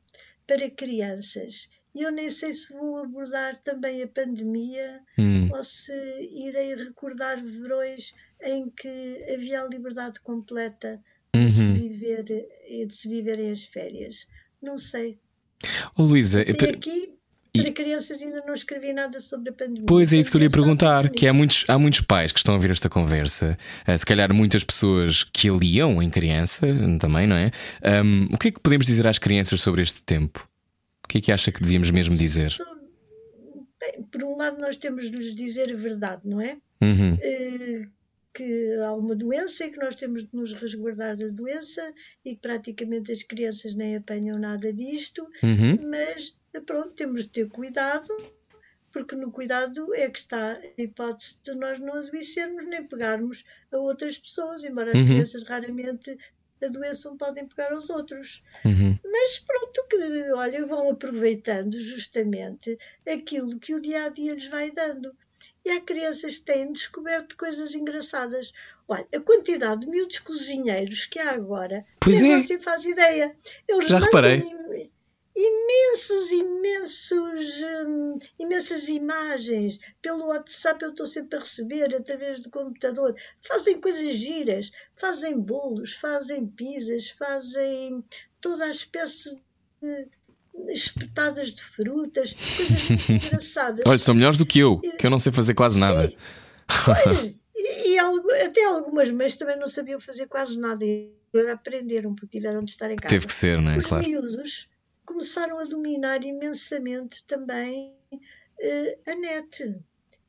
para crianças. E eu nem sei se vou abordar também a pandemia Hum. ou se irei recordar verões em que havia a liberdade completa de se Uhum. viver e de se viverem as férias. Não sei. Oh, Luísa, aqui, e- para crianças, ainda não escrevi nada sobre a pandemia. Pois é isso que eu lhe ia perguntar, que há nisso. muitos, há muitos pais que estão a ouvir esta conversa, eh, se calhar muitas pessoas que a liam em criança também, não é? Ahm, o que é que podemos dizer às crianças sobre este tempo? O que é que acha que devíamos mesmo dizer? Bem, por um lado, nós temos de lhes dizer a verdade, não é? Uhum, Eh, que há uma doença e que nós temos de nos resguardar da doença e que praticamente as crianças nem apanham nada disto, uhum, mas pronto, temos de ter cuidado, porque no cuidado é que está a hipótese de nós não adoecermos nem pegarmos a outras pessoas, embora as Uhum. crianças raramente adoeçam, podem pegar aos outros. uhum. Mas pronto, que olha, vão aproveitando justamente aquilo que o dia a dia lhes vai dando. E há crianças que têm descoberto coisas engraçadas. Olha, a quantidade de miúdos cozinheiros que há agora, Pois é. você faz ideia. Eles Já reparei. imensos, imensos, hum, imensas imagens. Pelo WhatsApp eu estou sempre a receber, através do computador. Fazem coisas giras, fazem bolos, fazem pizzas, fazem toda a espécie de espetadas de frutas, coisas muito engraçadas. Olha, são melhores do que eu, que eu não sei fazer quase nada. Sim. Pois, e, e até algumas mães também não sabiam fazer quase nada e agora aprenderam porque tiveram de estar em casa. Teve que ser, não é? Os Claro. miúdos começaram a dominar imensamente também eh, a net.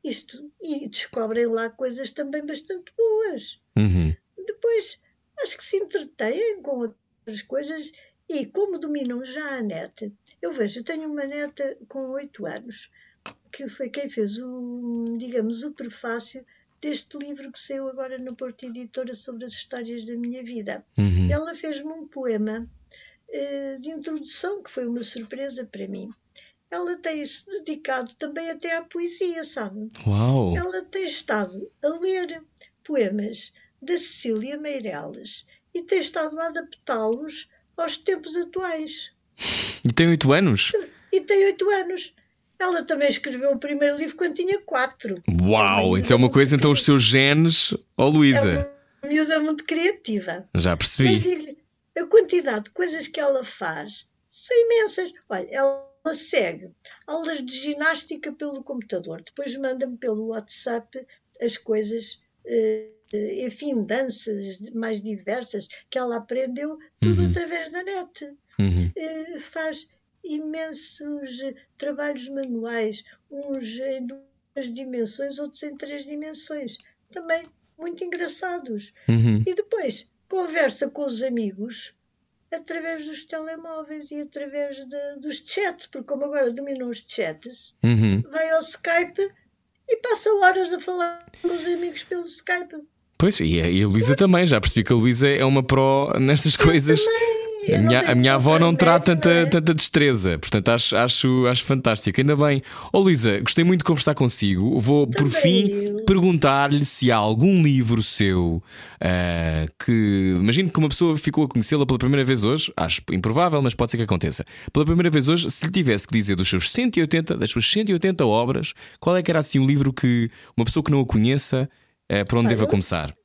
Isto, e descobrem lá coisas também bastante boas. Uhum. Depois, acho que se entretêm com outras coisas e como dominam já a net. Eu vejo, eu tenho uma neta com 8 anos, que foi quem fez o, digamos, o prefácio deste livro que saiu agora na Porta Editora sobre as histórias da minha vida. Uhum. Ela fez-me um poema eh, de introdução que foi uma surpresa para mim. Ela tem-se dedicado também até à poesia, sabe? Uau! Ela tem estado a ler poemas da Cecília Meirelles e tem estado a adaptá-los aos tempos atuais. E tem oito anos? E tem oito anos. Ela também escreveu o primeiro livro quando tinha quatro. Uau! Isso é uma coisa, então, os seus genes. Ó, oh, Luísa. É uma miúda muito criativa. Já Mas percebi. digo-lhe, a quantidade de coisas que ela faz são imensas. Olha, ela segue aulas de ginástica pelo computador, depois manda-me pelo WhatsApp as coisas, eh, enfim, danças mais diversas que ela aprendeu, tudo Uhum. através da net. Uhum. Eh, faz imensos eh, trabalhos manuais, uns em duas dimensões, outros em três dimensões, também muito engraçados. Uhum. E depois conversa com os amigos através dos telemóveis e através de- dos chats, porque como agora dominam os chats, Uhum. vai ao Skype e passa horas a falar com os amigos pelo Skype. Pois, e a, e a Luísa também. Já percebi que a Luísa é uma pró nestas coisas. A minha, a minha avó não terá tanta, é? tanta destreza, portanto acho, acho, acho fantástico. Ainda bem. Ó Luísa, gostei muito de conversar consigo. Vou, por fim, perguntar-lhe se há algum livro seu ah, que. Imagino que uma pessoa ficou a conhecê-la pela primeira vez hoje, acho improvável, mas pode ser que aconteça. Pela primeira vez hoje, se lhe tivesse que dizer dos seus 180, das suas 180 obras, qual é que era assim um livro que uma pessoa que não a conheça, eh, para onde Olha, deva começar?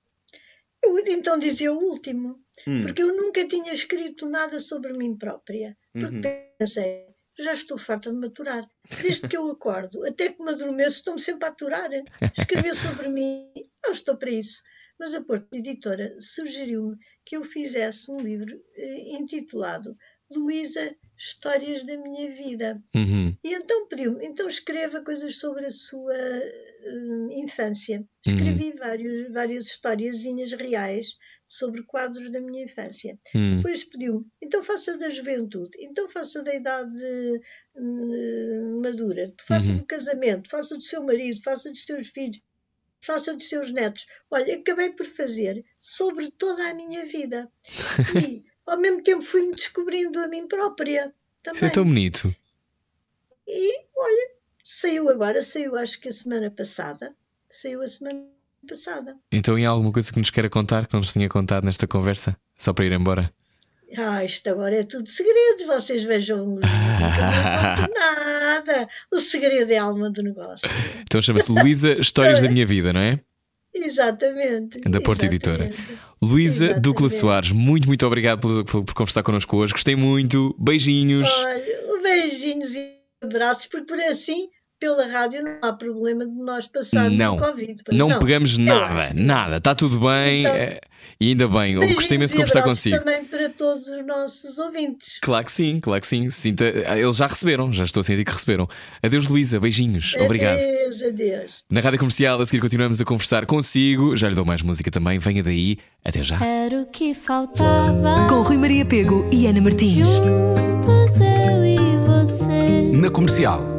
Eu então dizia o último, Hum. porque eu nunca tinha escrito nada sobre mim própria. Porque Uhum. pensei, já estou farta de maturar. Desde que eu acordo, até que me adormeço, estou-me sempre a aturar. Escrever sobre mim, não estou para isso. Mas a Porto Editora sugeriu-me que eu fizesse um livro eh, intitulado Luísa, Histórias da Minha Vida. Uhum. E então pediu-me, então escreva coisas sobre a sua hum, infância. Escrevi vários, várias historiazinhas reais sobre quadros da minha infância. Hum. Depois pediu-me, então faça da juventude, então faça da idade hum, madura, faça Uhum. do casamento, faça do seu marido, faça dos seus filhos, faça dos seus netos. Olha, acabei por fazer sobre toda a minha vida. E, ao mesmo tempo, fui-me descobrindo a mim própria. Isso é Também. tão bonito. E olha, saiu agora, saiu acho que a semana passada. Saiu a semana passada. Então, e há alguma coisa que nos queira contar que não nos tinha contado nesta conversa? Só para ir embora? Ah, isto agora é tudo segredo, vocês vejam. Conto nada. O segredo é a alma do negócio. Então chama-se Luísa Histórias da Minha Vida, não é? Exatamente. Da Porta Editora. Luísa Exatamente. Ducla Soares, muito, muito obrigado por, por- por conversar connosco hoje. Gostei muito. Beijinhos. Olha, beijinhos e abraços, porque por assim, pela rádio, não há problema de nós passarmos Não, o Covid. pois Não, pegamos nada, nada. Está tudo bem. Então, eh, e ainda bem. Eu gostei imenso de Beijinhos e conversar abraços consigo. também para todos os nossos ouvintes. Claro que sim, claro que sim. Sinta, eles já receberam, já estou a sentir que receberam. Adeus, Luísa. Beijinhos. Obrigado. Adeus, adeus. Na rádio comercial, a seguir continuamos a conversar consigo. Já lhe dou mais música também. Venha daí. Até já. Era o que faltava. Com Rui Maria Pego e Ana Martins. Juntos eu e você. Na comercial.